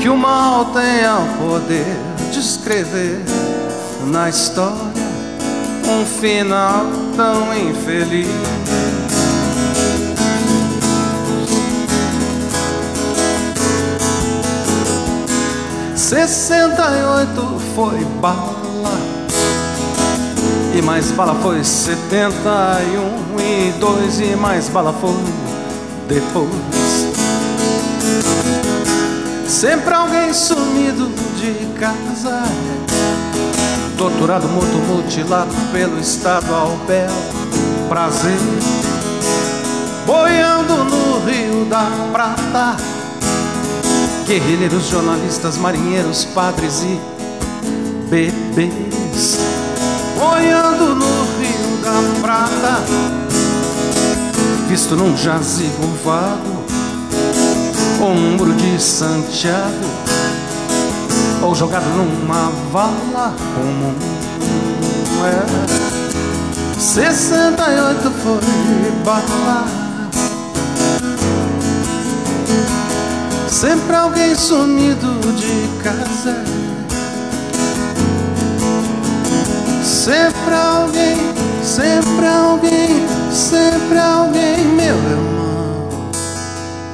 que o mal tenha o poder de escrever na história um final tão infeliz. Sessenta e oito foi bala e mais bala foi setenta e um e dois e mais bala foi depois. Sempre alguém sumido de casa Torturado, morto, mutilado pelo Estado ao bel prazer Boiando no Rio da Prata. Guerrilheiros, jornalistas, marinheiros, padres e bebês Boiando no Rio da Prata Visto num jazigo vago ombro de Santiago ou jogado numa vala comum. É. 68 foi bala. Sempre alguém sumido de casa. Sempre alguém, sempre alguém, sempre alguém, meu irmão.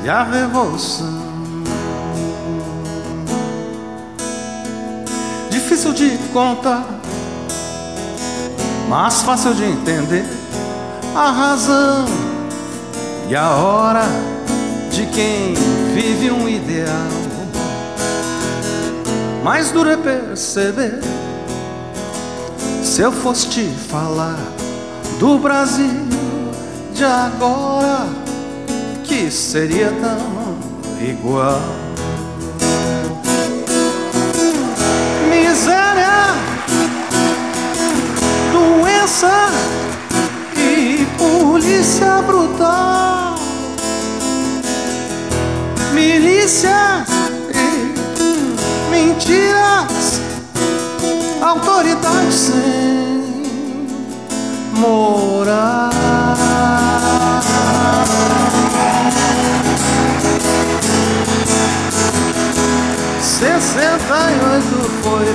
E a revolução. Difícil de contar, mas fácil de entender a razão e a hora de quem vive um ideal. Mais duro é perceber se eu fosse te falar do Brasil agora, que seria tão igual. Miséria, doença e polícia brutal, milícia e mentiras autoridade sem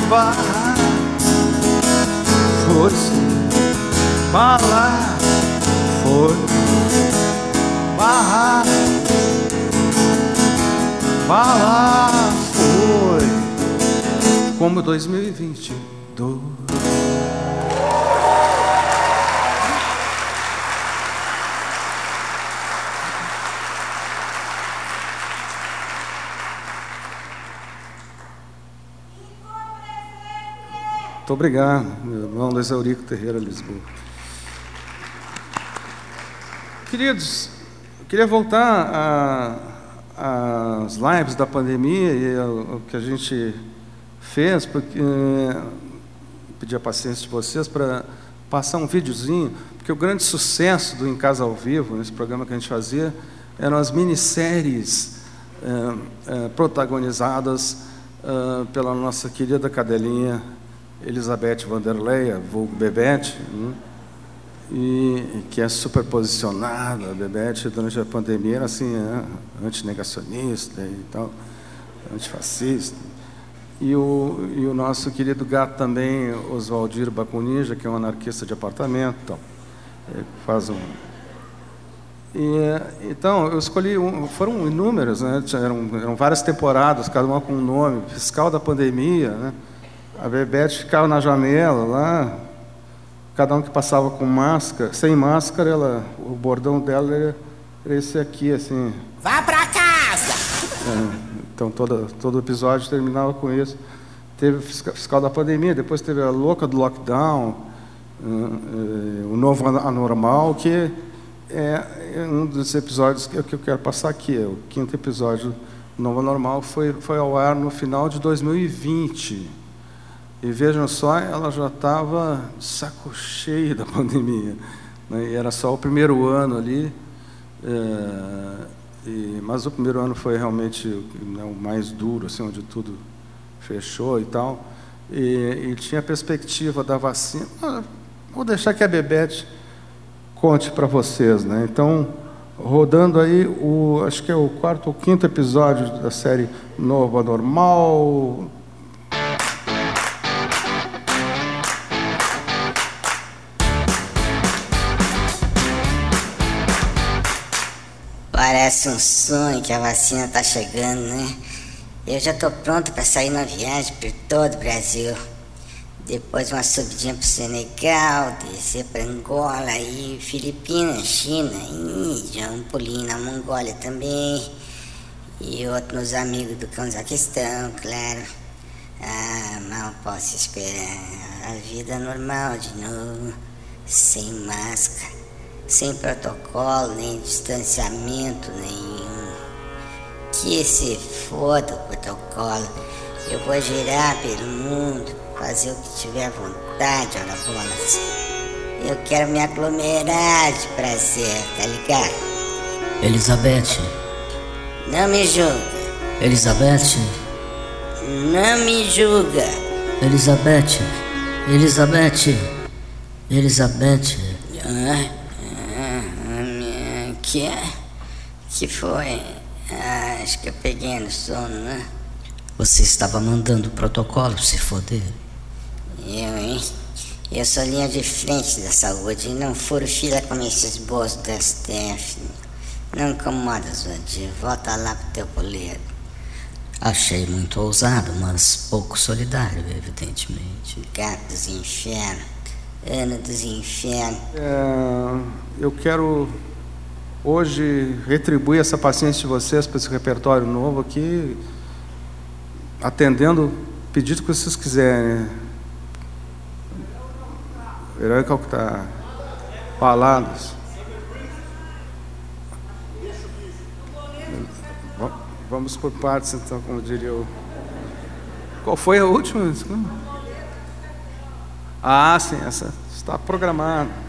foi foi bala, foi barra, bala, foi. Como 2020 Muito obrigado, meu irmão Luiz Eurico Terreira Lisboa. Queridos, eu queria voltar às lives da pandemia e o que a gente fez, porque pedir a paciência de vocês para passar um videozinho, porque o grande sucesso do Em Casa ao Vivo, nesse programa que a gente fazia, eram as minisséries é, é, protagonizadas é, pela nossa querida cadelinha Elizabeth Vanderlei, vulgo Bebete, né? e que é super posicionada, Bebete durante a pandemia era assim, é, antinegacionista e tal, antifascista. E o, e o nosso querido gato também, Oswaldir Bacuninja, que é um anarquista de apartamento. Então, faz um. E, então, eu escolhi. Um, foram inúmeras, né? eram, eram várias temporadas, cada uma com um nome. Fiscal da pandemia, né? A Bebete ficava na janela lá, cada um que passava com máscara, sem máscara, ela, o bordão dela era, era esse aqui, assim. Vá pra casa! É. Então todo, todo episódio terminava com isso. Teve o fiscal da pandemia, depois teve a louca do lockdown, uh, o novo anormal, que é, é um dos episódios que, eu quero passar aqui. É o quinto episódio do Novo Anormal foi, foi ao ar no final de 2020. E vejam só, ela já estava saco cheio da pandemia. Né? E era só o primeiro ano ali. É, e, mas o primeiro ano foi realmente né, o mais duro, assim, onde tudo fechou e tal. E, e tinha a perspectiva da vacina. Ah, vou deixar que a Bebete conte para vocês, né? Então, rodando aí o, acho que é o quarto ou quinto episódio da série Nova Normal, Um sonho que a vacina tá chegando, né? Eu já tô pronto para sair numa viagem por todo o Brasil. Depois uma subidinha pro Senegal, descer pra Angola e Filipinas, China, Índia, um pulinho na Mongólia também. E outro nos amigos do Cazaquistão, claro. Ah, mal posso esperar a vida normal de novo, sem máscara sem protocolo, nem distanciamento nenhum. Que se foda o protocolo. Eu vou girar pelo mundo, fazer o que tiver vontade, ora bolas. Eu quero me aglomerar de prazer, tá ligado? Elizabeth. Não me julga. Elizabeth. Não me julga. Elizabeth. Elizabeth. Elizabeth. Ah? Que que foi? Ah, acho que eu peguei no sono, né? Você estava mandando o protocolo se foder. Eu, hein? Eu sou linha de frente da saúde e não furo fila com esses boas do STF. Não incomoda, Zodia. Volta lá pro teu poleiro. Achei muito ousado, mas pouco solidário, evidentemente. Gato dos infernos. Ano dos infernos. É, eu quero hoje retribuir essa paciência de vocês para esse repertório novo aqui, atendendo o pedido que vocês quiserem. Herói Calcutá. Palavras. Vamos por partes, então, como diria o. Qual foi a última? Ah, sim, essa está programada.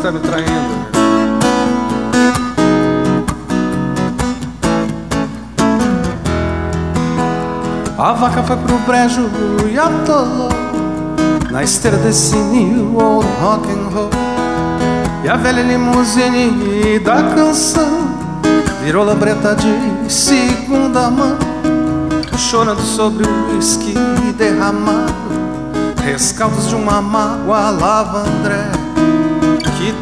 Está me traindo. A vaca foi pro brejo e atolou Na esteira desse new old rock and roll E a velha limusine da canção Virou labreta de segunda mão Chorando sobre o whisky derramado Rescaldos de uma mágoa lavandré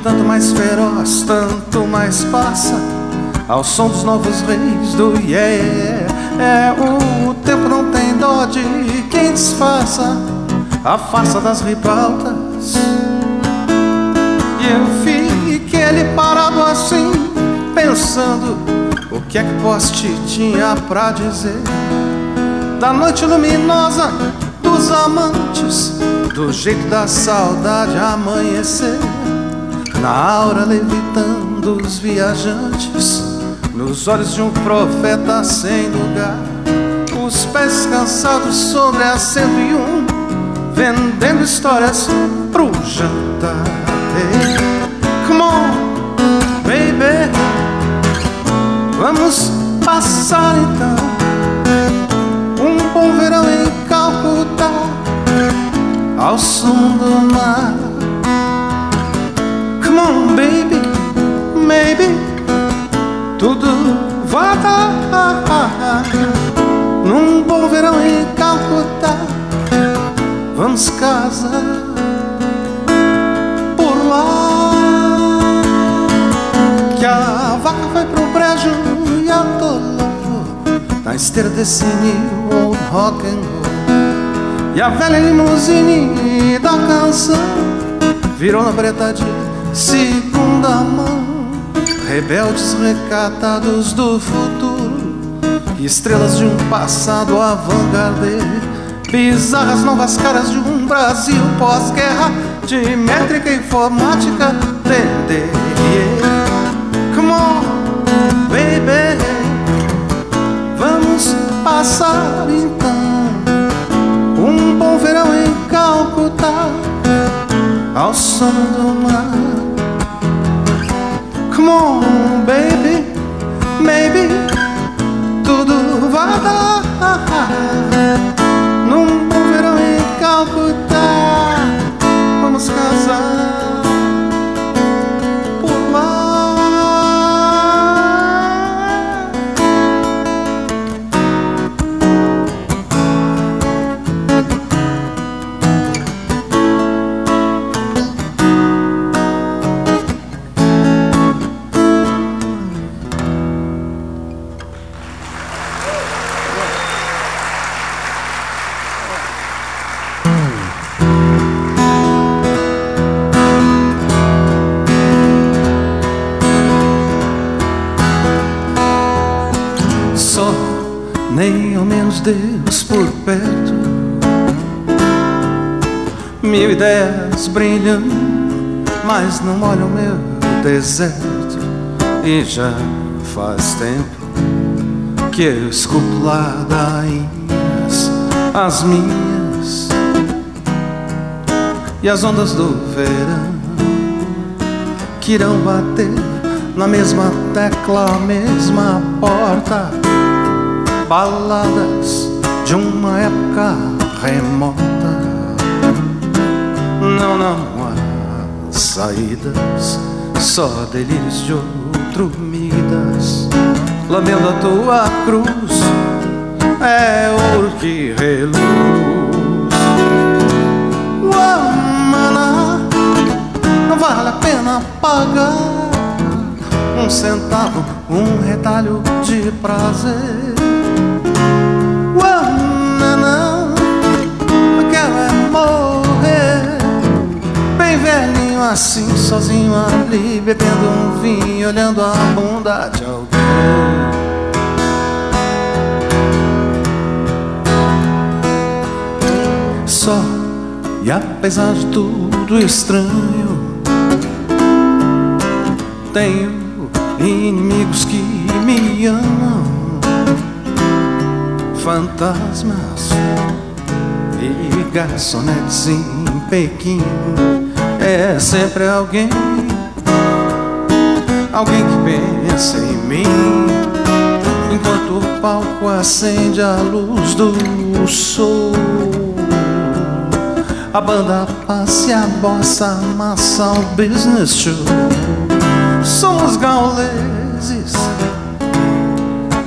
Tanto mais feroz, tanto mais passa Ao som dos novos reis do yeah. É, o tempo não tem dó de quem disfarça a farsa das ribaltas. E eu fiquei ali parado assim, pensando o que é que Poste tinha pra dizer da noite luminosa dos amantes, do jeito da saudade amanhecer, na aura levitando os viajantes nos olhos de um profeta sem lugar, os pés cansados sobre a 101, vendendo histórias pro jantar. Hey, come on, baby, vamos passar então um bom verão em Calcutá, ao som do mar. Come on, baby, maybe tudo vai dar num bom verão em Calcutá. Vamos casar por lá. Que a vaca foi pro brejo e atolou na esteira desse old rock and roll. E a velha limusine da canção virou na breta de segunda mão. Rebeldes recatados do futuro, estrelas de um passado avant-garde, bizarras novas caras de um Brasil pós-guerra, de métrica informática, tender. Come on, baby, vamos passar então. Um bom verão em Calcutá, ao som do mar Come on, baby, maybe tudo vai dar num verão em Calcutá. Vamos casar. Deus por perto. Mil ideias brilham, mas não molham meu deserto. E já faz tempo que eu escuto ladainhas, as minhas e as ondas do verão que irão bater na mesma tecla, mesma porta baladas de uma época remota. não, não há saídas, só delírios de outro Midas. Lamendo a tua cruz, é ouro que reluz. Uamana, não vale a pena pagar um centavo, um retalho de prazer. Velhinho assim, sozinho ali, bebendo um vinho, olhando a bunda de alguém. Só e apesar de tudo estranho, tenho inimigos que me amam, fantasmas e garçonetes em Pequim. É sempre alguém, alguém que pensa em mim. Enquanto o palco acende a luz do sol. A banda passa e a bossa amassa o business show. Somos gauleses,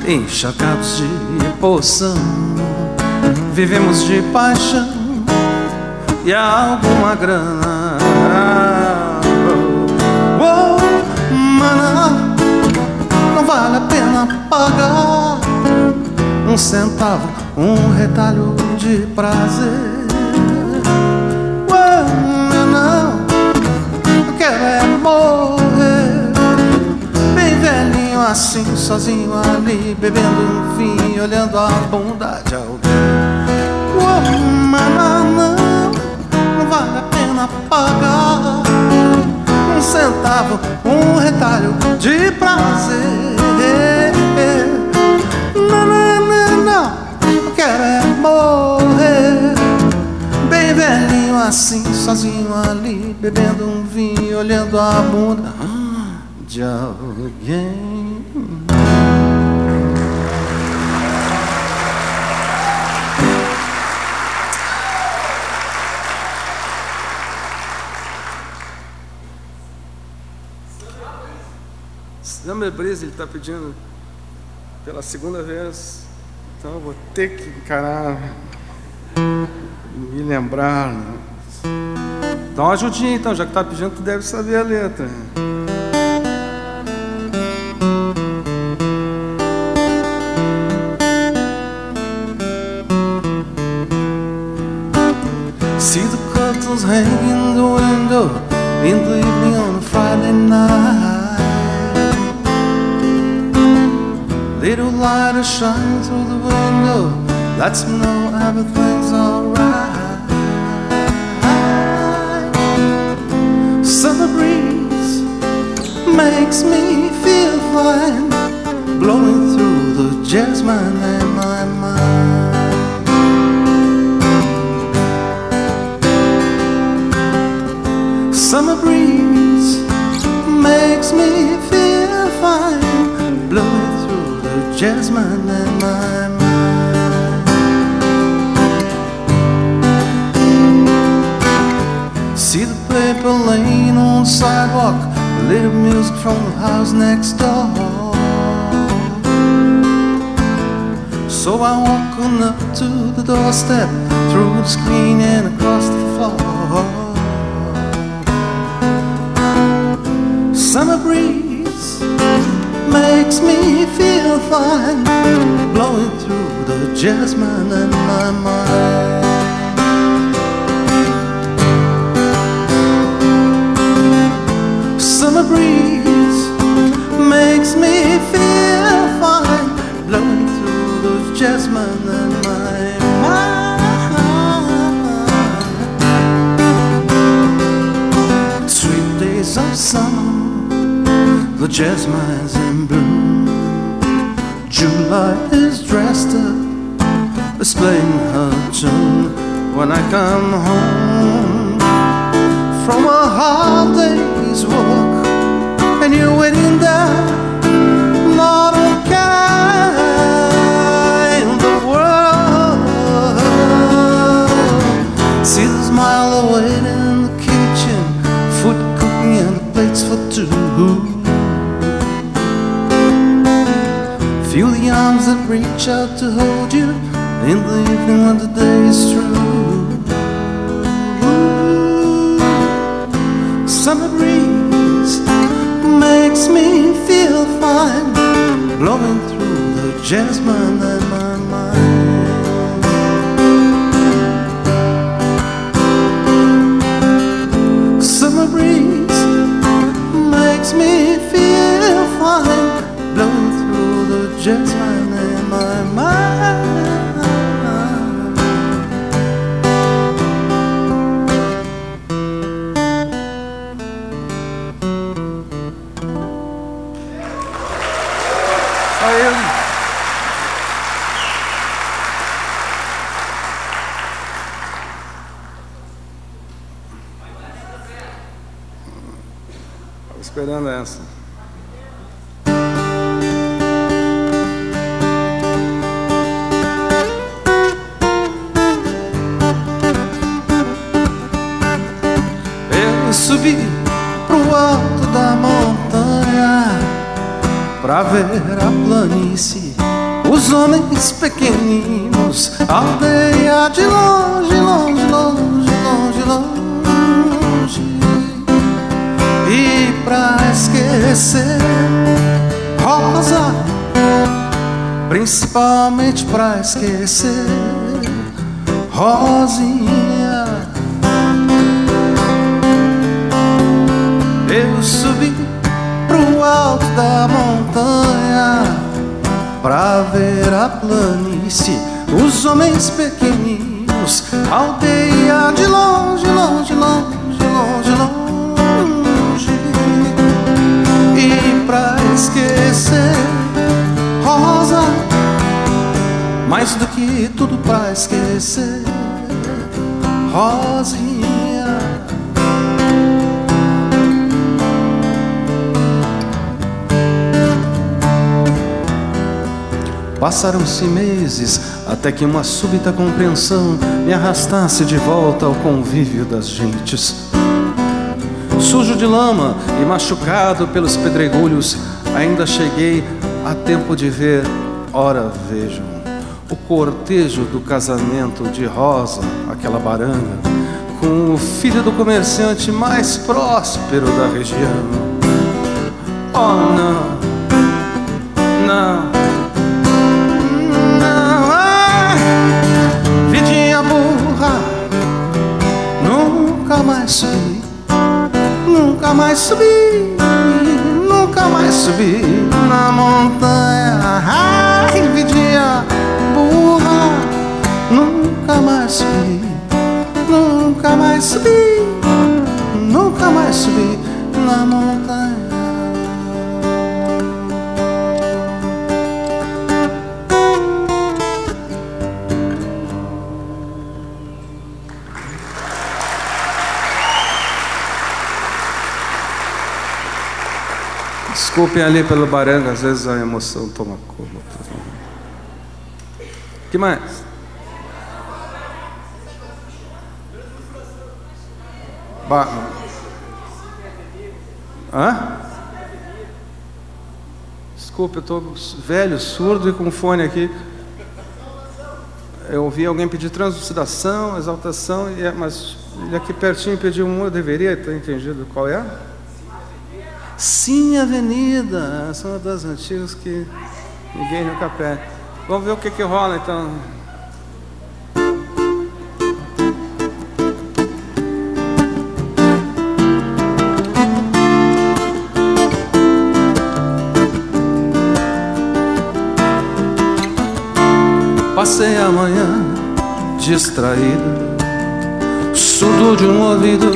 encharcados de poção. Vivemos de paixão e alguma grana. Oh, mana, não vale a pena pagar um centavo, um retalho de prazer. quero é morrer. Bem velhinho assim, sozinho ali Bebendo um vinho, olhando a bunda de alguém. Oh, Mas não, não vale a pena pagar Um centavo, um retalho de prazer Não, não, não, não, eu quero é morrer Bem velhinho assim, sozinho ali, bebendo um vinho, olhando a bunda de alguém. Summer Breeze, ele está pedindo pela segunda vez, então eu vou ter que encarar me lembrar. Né? Dá uma ajudinha então, já que tá pedindo, tu deve saber a letra. Light is shining through the window, lets me know everything's alright. Summer breeze makes me feel fine, blowing through the jasmine in my mind. Summer breeze makes me feel fine, jasmine in my mind. See the paper laying on the sidewalk, a little music from the house next door. So I walk on up to the doorstep, through the screen and across the floor. Summer breeze makes me feel fine, blowing through the jasmine in my mind. Summer breeze makes me feel fine, blowing through the jasmine in my mind. Sweet days of summer, the jasmine's in. July is dressed up, displaying her tune. When I come home from a hard day's work, and you're waiting there, not a in the world. See the smile awaiting in the kiss just for two. Arms that reach out to hold you in the evening when the day is through. Summer breeze makes me feel fine, blowing through the jasmine and my mind. Summer breeze makes me feel fine, blowing through the jasmine principalmente pra esquecer, Rosinha. Eu subi pro alto da montanha pra ver a planície, os homens pequeninos, aldeia de longe, longe, longe, longe, longe. E pra esquecer, Rosa, mais do que tudo pra esquecer, Rosinha. Passaram-se meses até que uma súbita compreensão me arrastasse de volta ao convívio das gentes. Sujo de lama e machucado pelos pedregulhos, ainda cheguei a tempo de ver, ora vejam, o cortejo do casamento de Rosa, aquela baranga, com o filho do comerciante mais próspero da região. Oh não, não. Não, ah, vidinha burra, nunca mais subi, nunca mais subi, nunca mais subi na montanha. Ai, vidinha nunca mais subi, nunca mais subi, nunca mais subi na montanha. Desculpem ali pelo baranga, às vezes a emoção toma conta. que mais? Ba Hã? Desculpe, eu estou velho, surdo e com fone aqui. Eu ouvi alguém pedir translucidação, exaltação, é- mas ele aqui pertinho pediu um, eu deveria ter entendido qual é? Sim, Avenida, uma das antigas que ninguém nunca pede. Vamos ver o que, que rola então. Manhã distraído, surdo de um ouvido,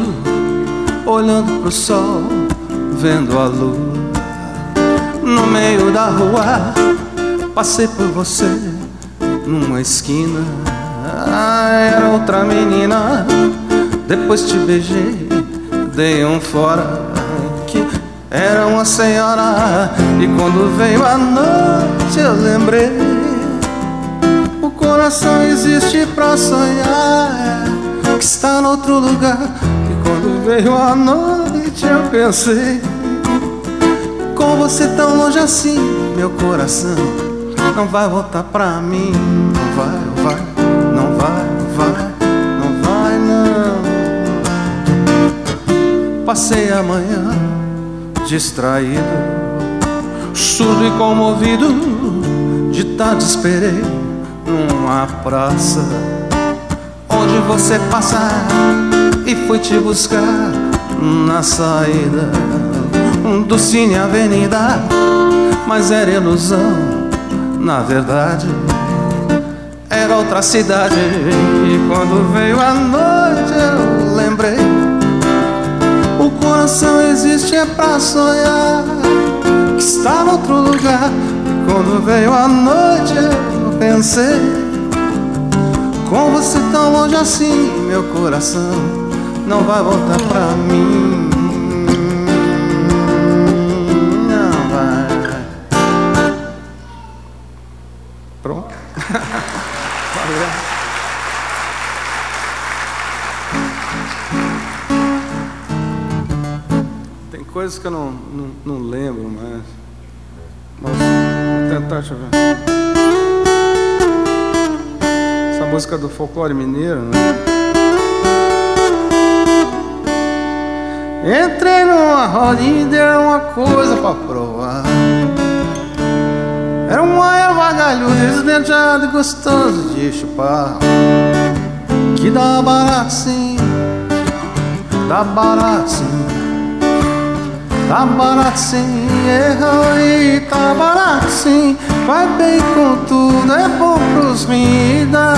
olhando pro sol, vendo a lua. No meio da rua, passei por você, numa esquina. Ah, era outra menina, depois te beijei, dei um fora. Que era uma senhora, e quando veio a noite eu lembrei. Coração existe pra sonhar, que está em outro lugar. E quando veio a noite eu pensei Com você tão longe assim, meu coração Não vai voltar pra mim. Não vai, vai, não vai, vai Não vai, não. Passei a manhã distraído Surdo e comovido De tarde esperei numa praça Onde você passar e fui te buscar na saída do Cine Avenida, mas era ilusão, na verdade era outra cidade. E quando veio a noite eu lembrei, o coração existe é pra sonhar que está em outro lugar. Quando veio a noite eu pensei, com você tão longe assim, meu coração não vai voltar pra mim. Não vai. Pronto. Tem coisas que eu não, não, não lembro mais. Mas vou tentar, deixa eu ver. Essa música do folclore mineiro, né? Entrei numa rodinha e deu uma coisa pra provar. Era uma erva galhuda, esverdeada e gostoso de chupar. Que dá barato sim, dá barato sim, dá barato sim, errou e tá barato sim. Vai bem com tudo, é bom pros dá,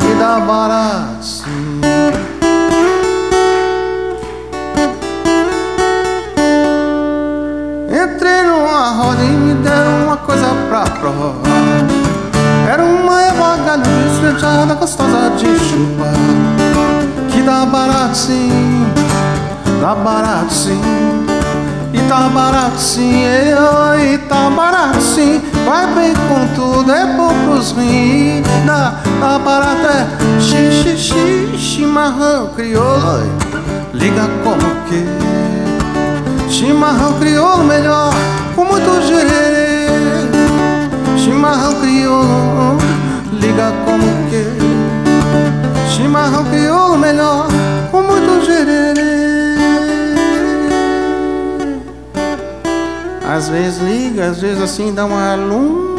e dá barato. Entrei numa roda e me deram uma coisa pra provar. Era uma evagalha esfrejada gostosa de chupar. Que dá barato sim, dá barato sim tá barato sim, e tá barato sim. Vai bem com tudo, é bom pros rins dá barato, é xixi, xixi, chimarrão crioulo. Liga como que? Chimarrão crioulo melhor, com muito gerê Chimarrão crioulo, liga como que? Chimarrão crioulo melhor, com muito gerê Às vezes liga, às vezes assim dá uma alumbradinha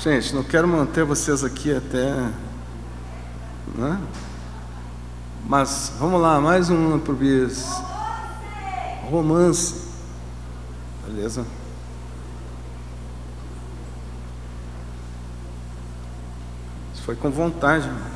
Gente, não quero manter vocês aqui até. Né? Mas vamos lá, mais uma pro Bis. Romance. Beleza? Foi com vontade. Só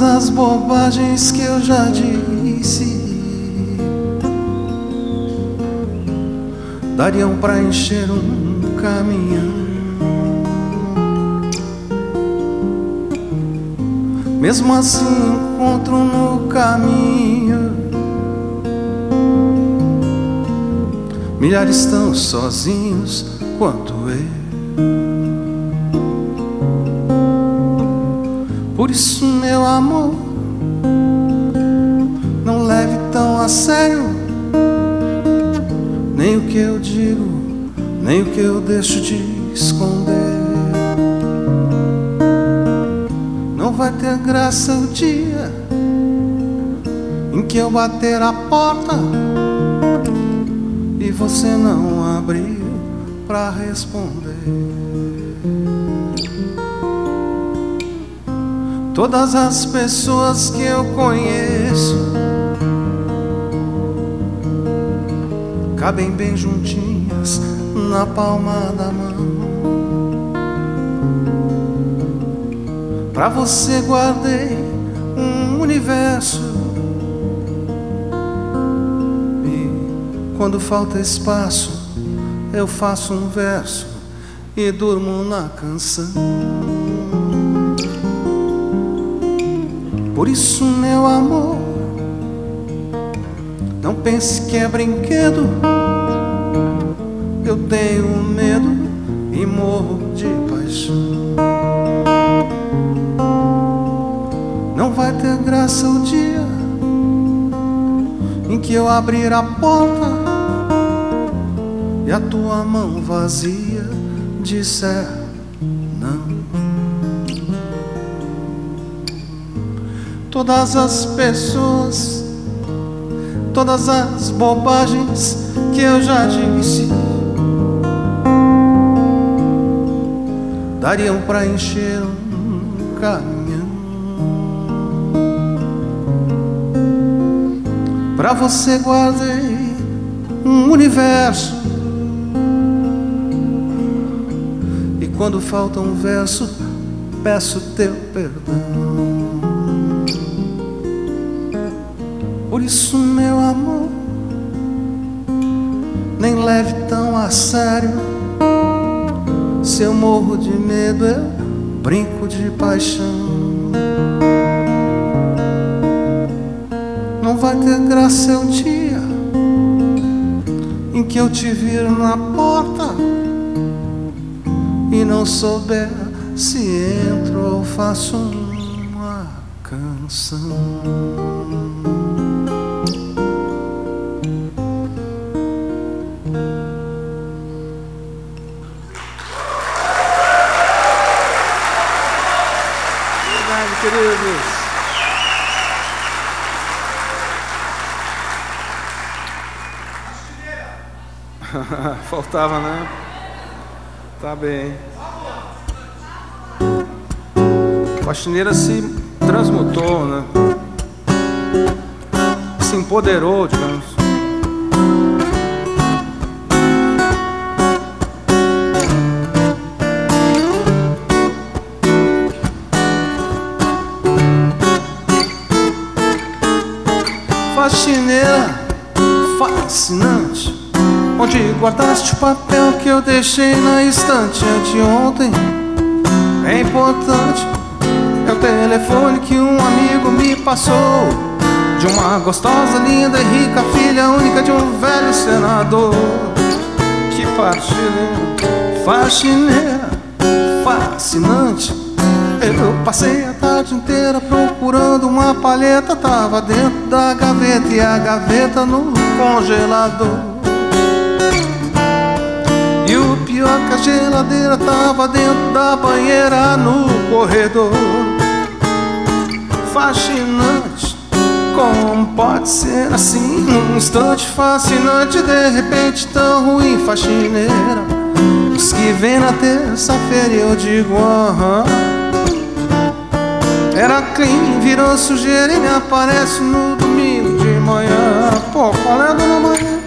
Todas as bobagens que eu já disse dariam para encher um caminhão. Mesmo assim, encontro no caminho milhares tão sozinhos Por isso, meu amor, não leve tão a sério nem o que eu digo, nem o que eu deixo de esconder. Não vai ter graça o dia em que eu bater a porta e você não abrir pra responder. Todas as pessoas que eu conheço cabem bem juntinhas na palma da mão. Pra você guardei um universo. E quando falta espaço, eu faço um verso e durmo na canção. Por isso, meu amor, não pense que é brinquedo. Eu tenho medo e morro de paixão. Não vai ter graça o dia em que eu abrir a porta e a tua mão vazia disser todas as pessoas, todas as bobagens que eu já disse, dariam para encher um caminhão. Para você guardei um universo. E quando falta um verso, peço teu perdão. Isso, meu amor, nem leve tão a sério. Se eu morro de medo, eu brinco de paixão. Não vai ter graça o dia em que eu te vir na porta e não souber se entro ou faço uma canção. Faltava, né? Tá bem. A faxineira se transmutou, né? Se empoderou, digamos. Guardaste o papel que eu deixei na estante anteontem? É importante, é o telefone que um amigo me passou. De uma gostosa, linda e rica filha única de um velho senador. Que partilha, faxineira, fascinante. Eu passei a tarde inteira procurando uma palheta. Tava dentro da gaveta e a gaveta no congelador pior a geladeira tava dentro da banheira no corredor. Fascinante, como pode ser assim? Num instante fascinante, de repente tão ruim Faxineira, os que vem na terça-feira eu digo aham. Era clean, virou sujeira e me aparece no domingo de manhã. Pô, qual é a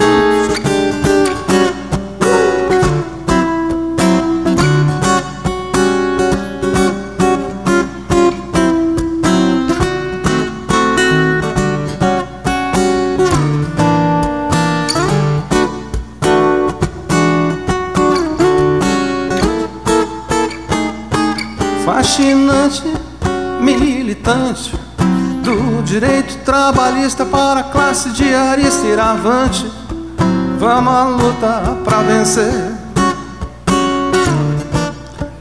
fascinante, militante do direito trabalhista para a classe diarista ir avante. Vamos à luta para vencer.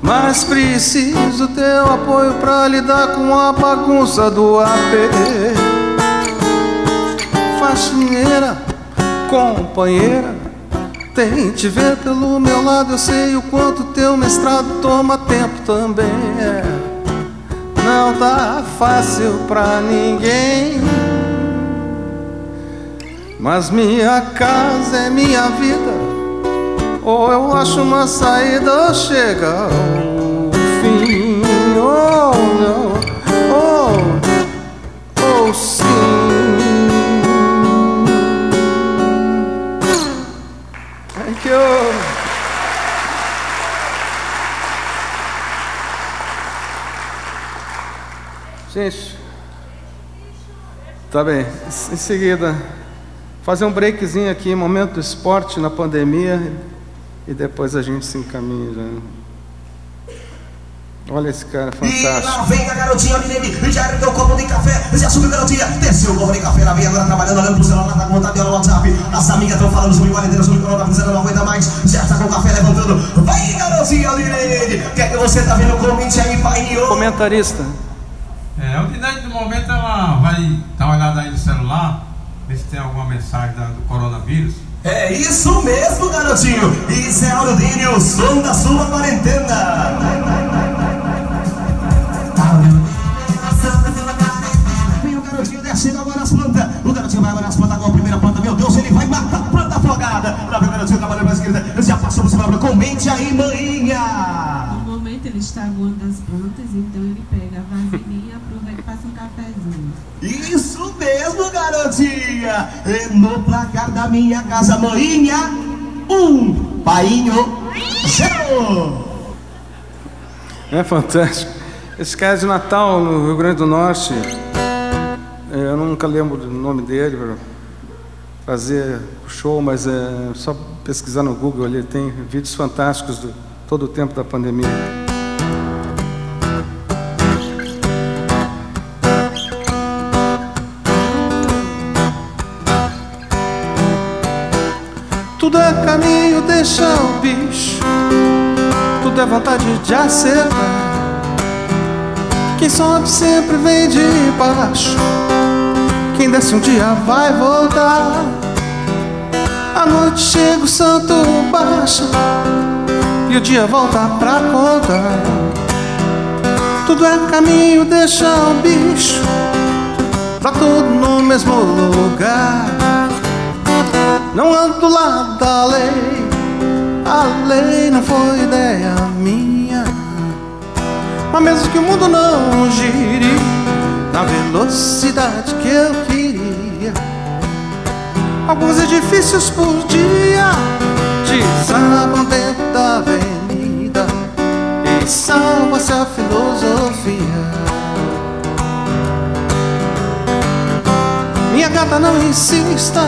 Mas preciso teu apoio para lidar com a bagunça do AP. Faxineira, companheira Tente ver pelo meu lado, eu sei o quanto teu mestrado toma tempo também. É. Não tá fácil pra ninguém. Mas minha casa é minha vida. Ou eu acho uma saída ou chega o fim. Oh não, Thank you. Gente, tá bem. Em seguida, fazer um breakzinho aqui, momento do esporte na pandemia, e depois a gente se encaminha. Né? Olha esse cara fantástico. E lá vem a garotinha Aline, já ergueu o copo de café, já subiu garotinha, desceu o copo de café, ela vem agora trabalhando, olhando pro celular, tá com vontade de olhar no WhatsApp. As amigas estão falando sobre quarentena, sobre coronavírus, ela não aguenta mais, já tá com o café levantando. Vai garotinha Aline, o que é que você tá vendo? Comente aí, pai. Comentarista. É, o Dinete, no momento, ela vai dar uma olhada aí no celular, ver se tem alguma mensagem do coronavírus. É isso mesmo, garotinho. Isso é o som da sua quarentena. Vai agora as plantas com a primeira planta. Meu Deus, ele vai matar a planta afogada. Lá vem o garotinho trabalhando para a esquerda. Já passou por cima. Comente aí, maninha. No momento ele está aguando as plantas, então ele pega a vasilhinha, aproveita e passa um cafezinho. Isso mesmo, garotinha. E no placar da minha casa, maninha, um painho zero. É fantástico. Esse cara é de Natal, no Rio Grande do Norte, é, eu nunca lembro o nome dele para fazer o show, mas é só pesquisar no Google ali, tem vídeos fantásticos do todo o tempo da pandemia. Tudo é caminho, deixa o bicho. Tudo é vontade de acertar. Quem sobe sempre vem de baixo. Quem desce um dia vai voltar. A noite chega, o santo baixa. E o dia volta pra contar. Tudo é caminho, deixa o bicho. Tá tudo no mesmo lugar. Não ando do lado da lei. A lei não foi ideia minha. Mas mesmo que o mundo não gire na velocidade que eu queria, alguns edifícios por dia desabam dentro da avenida e salva-se a filosofia. Minha gata não insista,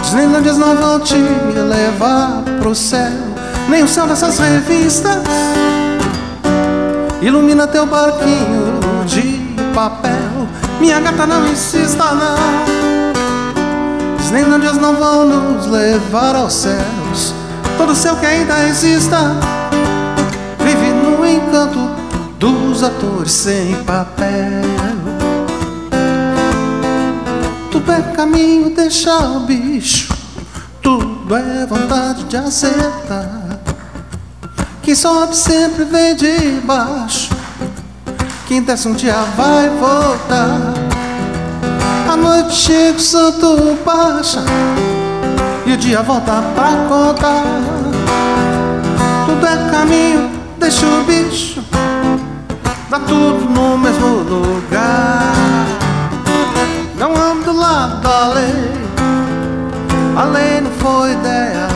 Disneylandias não vão te levar pro céu, nem o céu dessas revistas Ilumina teu barquinho papel. Minha gata não insista não. Disneylandias não vão nos levar aos céus. Todo céu que ainda exista Vive no encanto dos atores sem papel. Tudo é caminho, deixa o bicho. Tudo é vontade de acertar. Quem sobe sempre vem de baixo. Um dia vai voltar. A noite chega, o santo baixa. E o dia volta pra contar. Tudo é caminho, deixa o bicho. Dá tudo no mesmo lugar. Não ando do lado da lei. A lei não foi ideia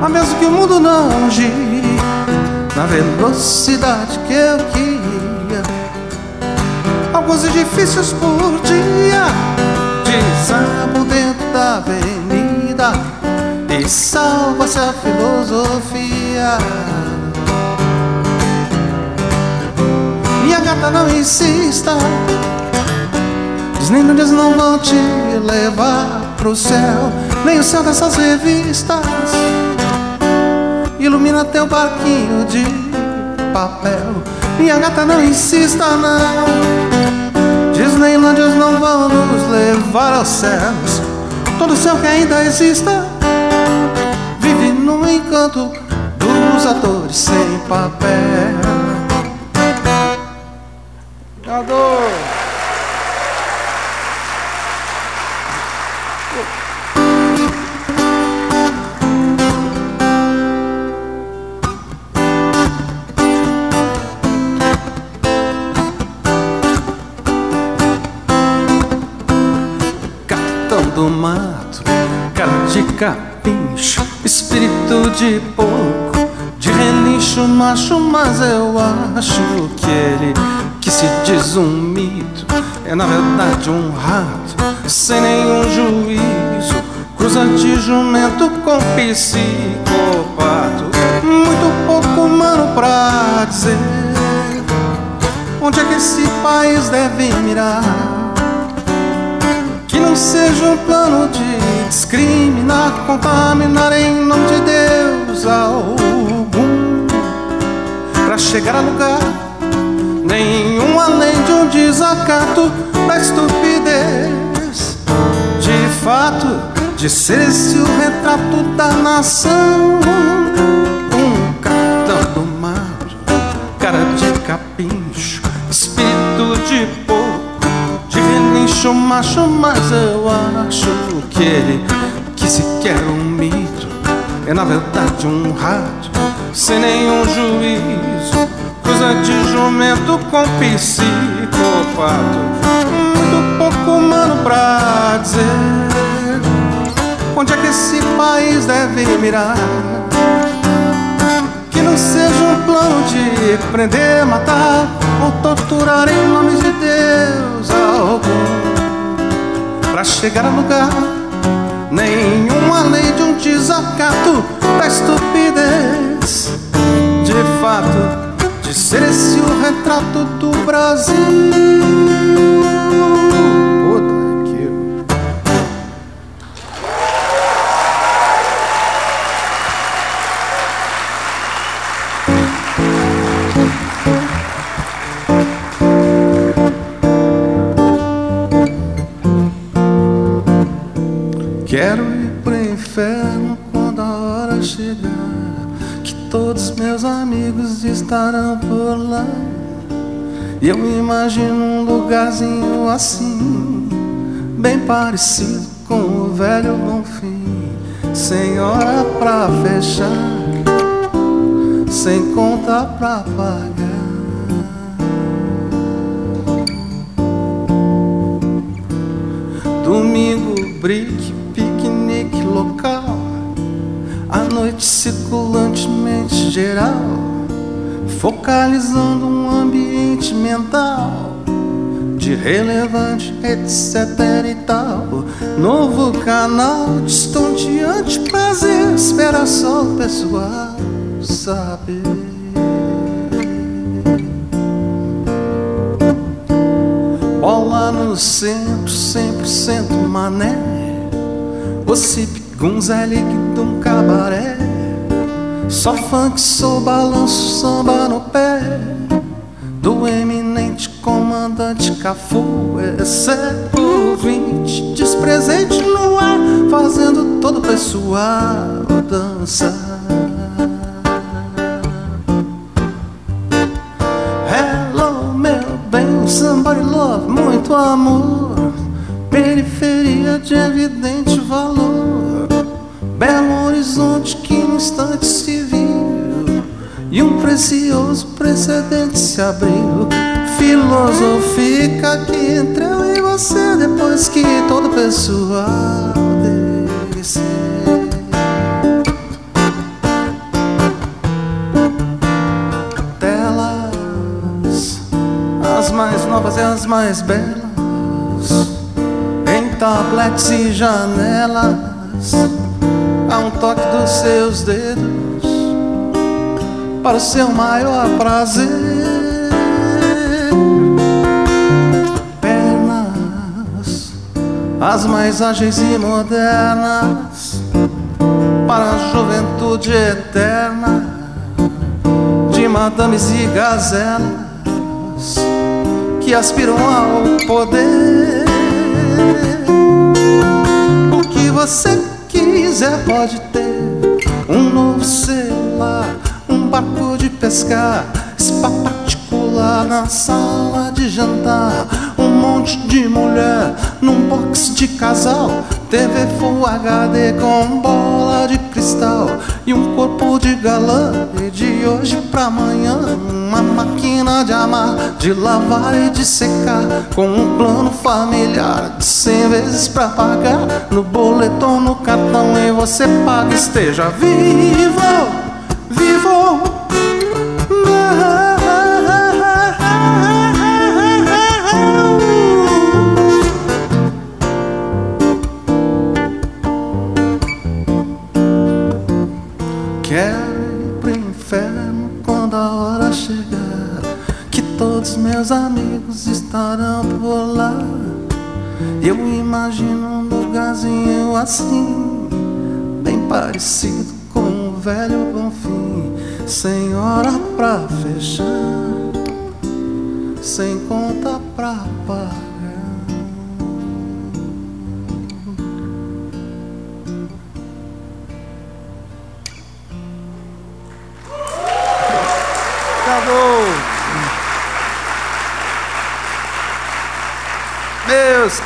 mas mesmo que o mundo não gire na velocidade que eu queria, alguns edifícios por dia. Desabam dentro da avenida. E salva-se a filosofia. Minha gata não insista, Disneylandias não vão te levar pro céu, nem o céu dessas revistas ilumina teu barquinho de papel. Minha gata, não insista, não. Disneylandias não vão nos levar aos céus. Todo céu que ainda exista vive no encanto dos atores sem papel. Obrigado. Capincho, espírito de porco, de relincho macho, mas eu acho que ele que se diz um mito é na verdade um rato sem nenhum juízo, cruza de jumento com psicopato, muito pouco humano pra dizer onde é que esse país deve mirar. Não seja um plano de discriminar, contaminar em nome de Deus algum, pra chegar a lugar nenhum além de um desacato da estupidez. De fato, de ser esse o retrato da nação. Um capitão do mar, cara de capincho, macho, mas eu acho que ele, que se quer um mito, é na verdade um rato, sem nenhum juízo coisa de jumento com psicopato. Muito pouco humano pra dizer onde é que esse país deve mirar. Que não seja um plano de prender, matar ou torturar em nome de Deus algum. Pra chegar a lugar nenhum além de um desacato da estupidez. De fato de ser esse o retrato do Brasil. Estarão por lá. E eu imagino um lugarzinho assim, bem parecido com o velho Bonfim. Sem hora pra fechar, sem conta pra pagar. Domingo, brick, piquenique local. A noite circulantemente geral, focalizando um ambiente mental de relevante, etc e tal. Novo canal de estonteante prazer, espera só o pessoal saber. Bola no centro, 100% mané. Você Gonzalik de um cabaré Só funk, sou balanço, samba no pé. Do eminente comandante Cafu Exceto o 20 despresente no ar Fazendo todo pessoal dançar tablets e janelas a um toque dos seus dedos para o seu maior prazer. Pernas, as mais ágeis e modernas para a juventude eterna de madames e gazelas que aspiram ao poder. Você quiser pode ter um novo celular, um barco de pescar, spa particular na sala de jantar, um monte de mulher num box de casal, TV Full HD com bola e um corpo de galã. E de hoje pra amanhã, uma máquina de amar, de lavar e de secar, com um plano familiar de cem vezes pra pagar no boleto ou no cartão e você paga. Esteja vivo, vivo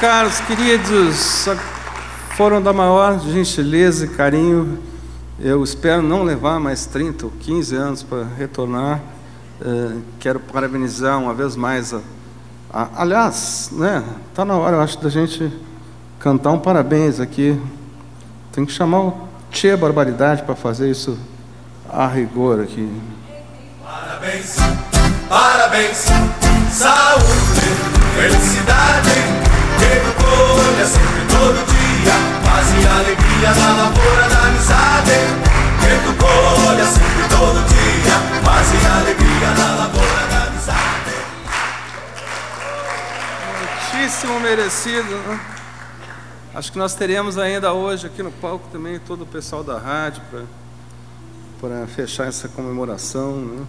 caros queridos, foram da maior gentileza e carinho. Eu espero não levar mais 30 ou 15 anos para retornar. Eh, quero parabenizar uma vez mais. A, a, aliás, né, tá na hora, eu acho, da gente cantar um parabéns aqui. Tem que chamar o Tia Barbaridade para fazer isso a rigor aqui. Parabéns, parabéns, saúde, felicidade, que colha sempre todo dia, paz e alegria na lavoura da amizade. Tu colha sempre todo dia, paz e alegria na lavoura da amizade. Muitíssimo merecido. Né? Acho que nós teremos ainda hoje aqui no palco também todo o pessoal da rádio para fechar essa comemoração. Né?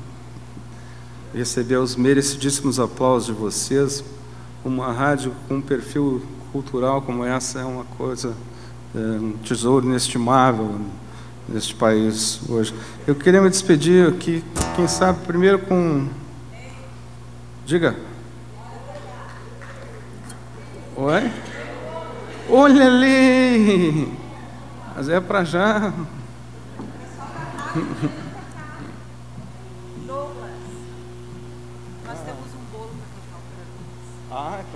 receber os merecidíssimos aplausos de vocês. Uma rádio com um perfil cultural como essa é uma coisa, é, um tesouro inestimável neste país hoje. Eu queria me despedir aqui, quem sabe, primeiro com. Diga. Oi? Olha ali! Mas é para já. Ah, então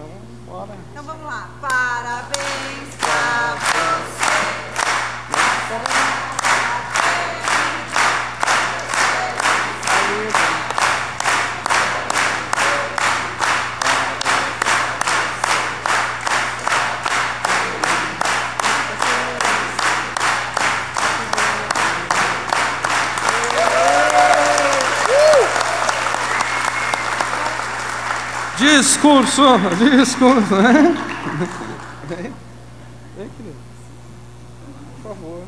Discurso, discurso, né? Vem, vem, querido. Por favor.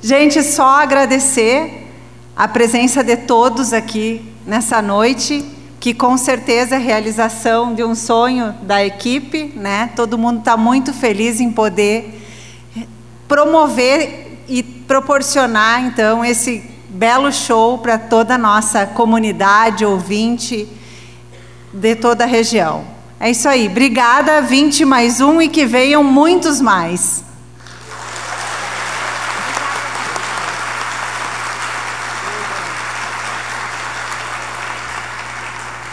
Gente, só agradecer a presença de todos aqui nessa noite, que com certeza é realização de um sonho da equipe, né? Todo mundo está muito feliz em poder promover e proporcionar então esse belo show para toda a nossa comunidade ouvinte de toda a região. É isso aí. Obrigada, 20 mais um e que venham muitos mais.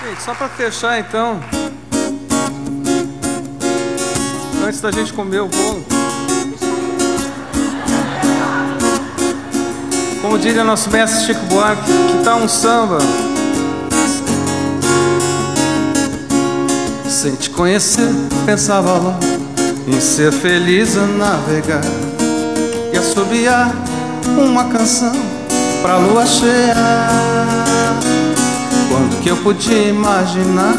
Gente, só para fechar então, antes da gente comer o bolo. Como diria nosso mestre Chico Buarque, que tal um samba? Sem te conhecer, pensava logo em ser feliz a navegar e assobiar uma canção pra lua cheia. Quando que eu podia imaginar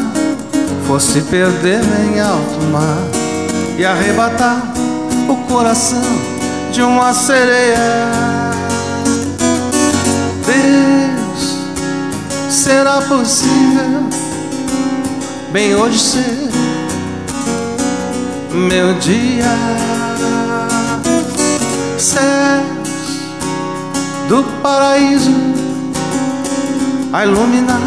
fosse perder em alto mar e arrebatar o coração de uma sereia? Será possível bem hoje ser meu dia? Céus do paraíso a iluminar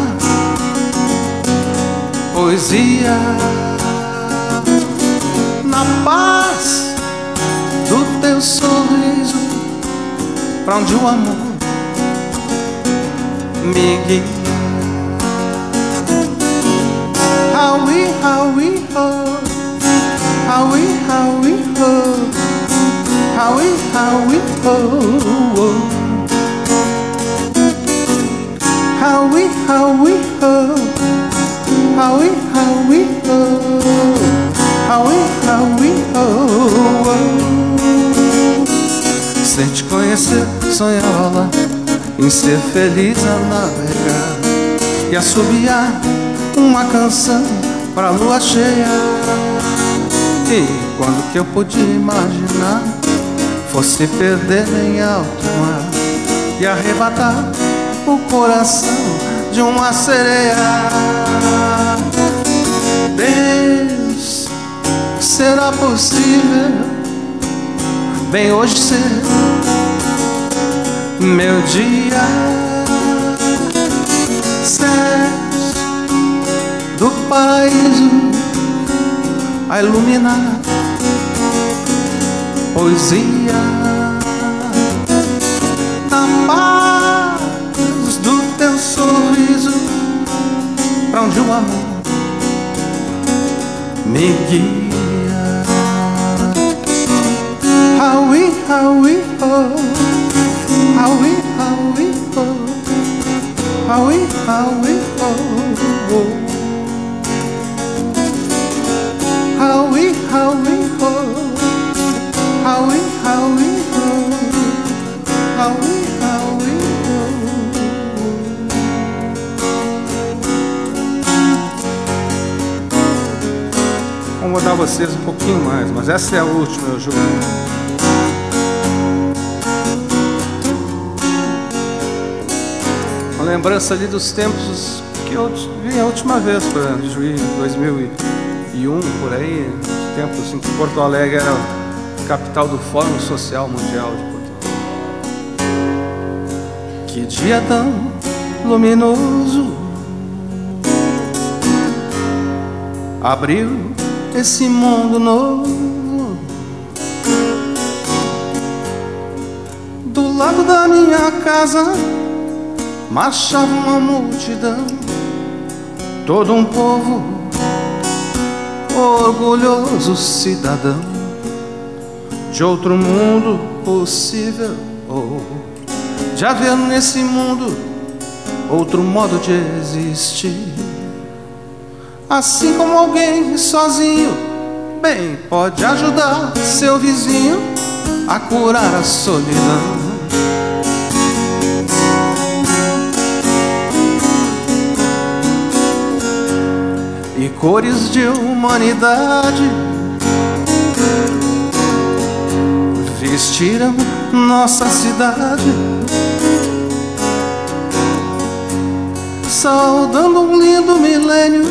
poesia na paz do teu sorriso para onde o amor me guia. How we, how we ho, how we, how we ho, how we, how we ho. How we, how we ho, how we, how we ho, how we, how we ho. Sem te conhecer, sonhava lá em ser feliz a navegar. E assobiar uma canção pra lua cheia. E quando que eu podia imaginar fosse perder em alto mar e arrebatar o coração de uma sereia. Deus, será possível bem hoje ser meu dia? Céus do paraíso a iluminar poesia. A paz do teu sorriso pra onde o amor me guia. Howie, Howie, oh Howie, Howie, oh Howie, Howie, oh, oh. Howie, Howie, vocês um pouquinho mais, mas essa é a última, eu juro. Uma lembrança ali dos tempos que eu vi a última vez para Juiz, 2001, por aí, tempos em que Porto Alegre era capital do Fórum Social Mundial de Porto Alegre. Que dia tão luminoso abriu esse mundo novo. Do lado da minha casa marchava uma multidão, todo um povo orgulhoso cidadão de outro mundo possível ou de haver nesse mundo outro modo de existir. Assim como alguém sozinho bem pode ajudar seu vizinho a curar a solidão. Cores de humanidade. Vestiram nossa cidade, saudando um lindo milênio,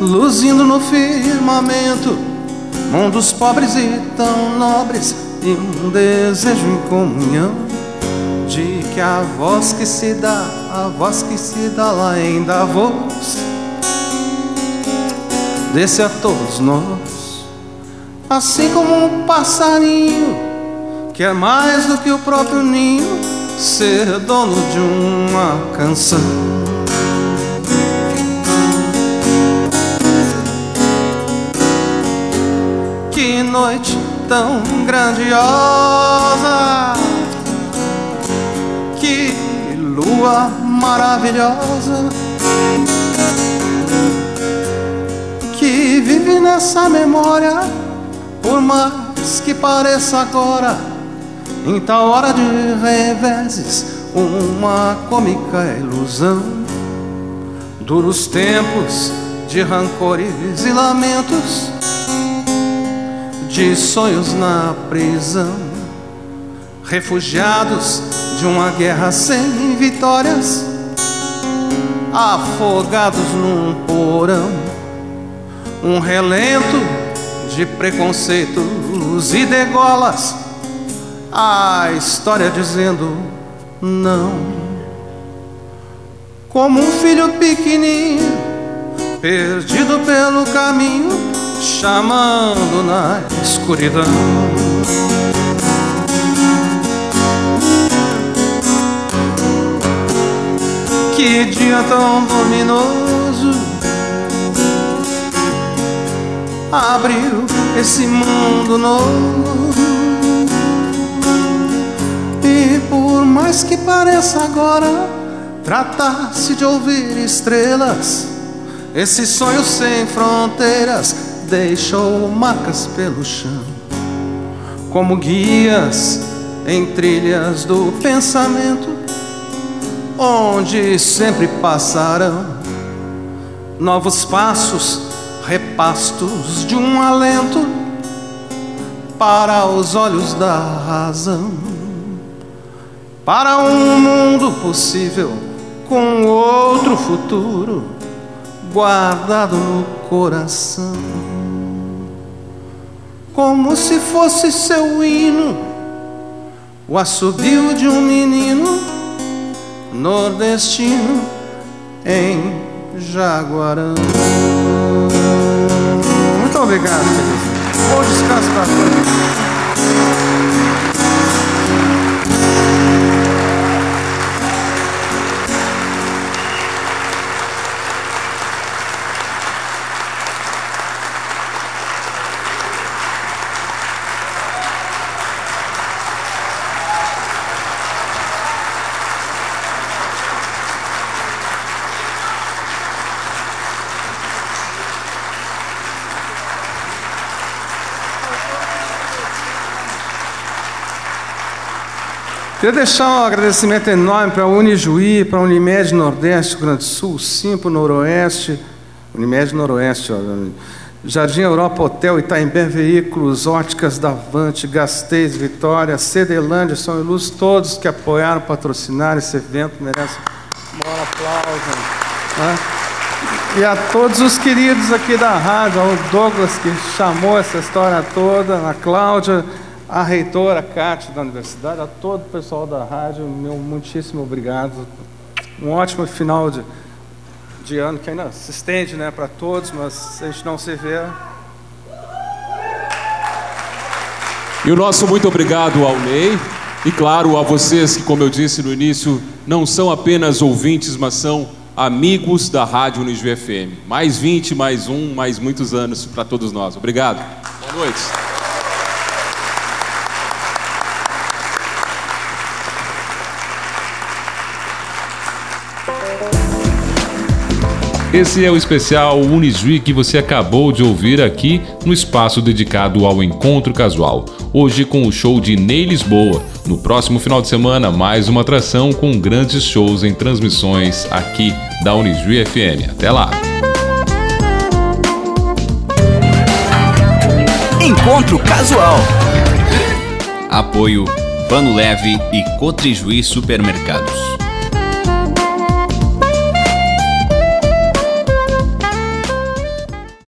luzindo no firmamento, mundos pobres e tão nobres, e um desejo em comunhão. De que a voz que se dá, a voz que se dá lá em Davos, desse a todos nós, assim como um passarinho quer mais do que o próprio ninho ser dono de uma canção. Que noite tão grandiosa, que lua maravilhosa, vive nessa memória, por mais que pareça agora em tal hora de reveses, uma cômica ilusão. Duros tempos de rancores e lamentos, de sonhos na prisão, refugiados de uma guerra sem vitórias, afogados num porão, um relento de preconceitos e degolas a história dizendo não. Como um filho pequenininho, perdido pelo caminho, chamando na escuridão. Que dia tão luminoso abriu esse mundo novo. E por mais que pareça agora tratar-se de ouvir estrelas, esse sonho sem fronteiras deixou marcas pelo chão, como guias em trilhas do pensamento, onde sempre passarão novos passos, repastos de um alento para os olhos da razão, para um mundo possível com outro futuro guardado no coração, como se fosse seu hino, o assobio de um menino nordestino em Jaguarão. Obrigado, queridos. Bom descanso para todos. Queria deixar um agradecimento enorme para a Unijuí, para a Unimed Nordeste, Rio Grande do Sul, Simpo Noroeste, Unimed Noroeste, ó, Jardim Europa Hotel, Itaimbé Veículos, Óticas Davante, Gasteiz, Vitória, Cedelândia, São Ilus, todos que apoiaram, patrocinaram esse evento, merecem um bom aplauso. Né? E a todos os queridos aqui da rádio, ao Douglas que chamou essa história toda, a Cláudia, a reitora Cátia da universidade, a todo o pessoal da rádio, meu muitíssimo obrigado. Um ótimo final de, de ano que ainda se estende né, para todos, mas a gente não se vê. E o nosso muito obrigado ao Ney. E claro, a vocês que, como eu disse no início, não são apenas ouvintes, mas são amigos da Rádio Unijuí FM. Mais 20, mais um, mais muitos anos para todos nós. Obrigado. Boa noite. Esse é o especial Unijuí que você acabou de ouvir aqui no espaço dedicado ao encontro casual. Hoje com o show de Ney Lisboa. No próximo final de semana, mais uma atração com grandes shows em transmissões aqui da Unijuí FM. Até lá! Encontro Casual. Apoio Pano Leve e Cotrijuí Supermercados.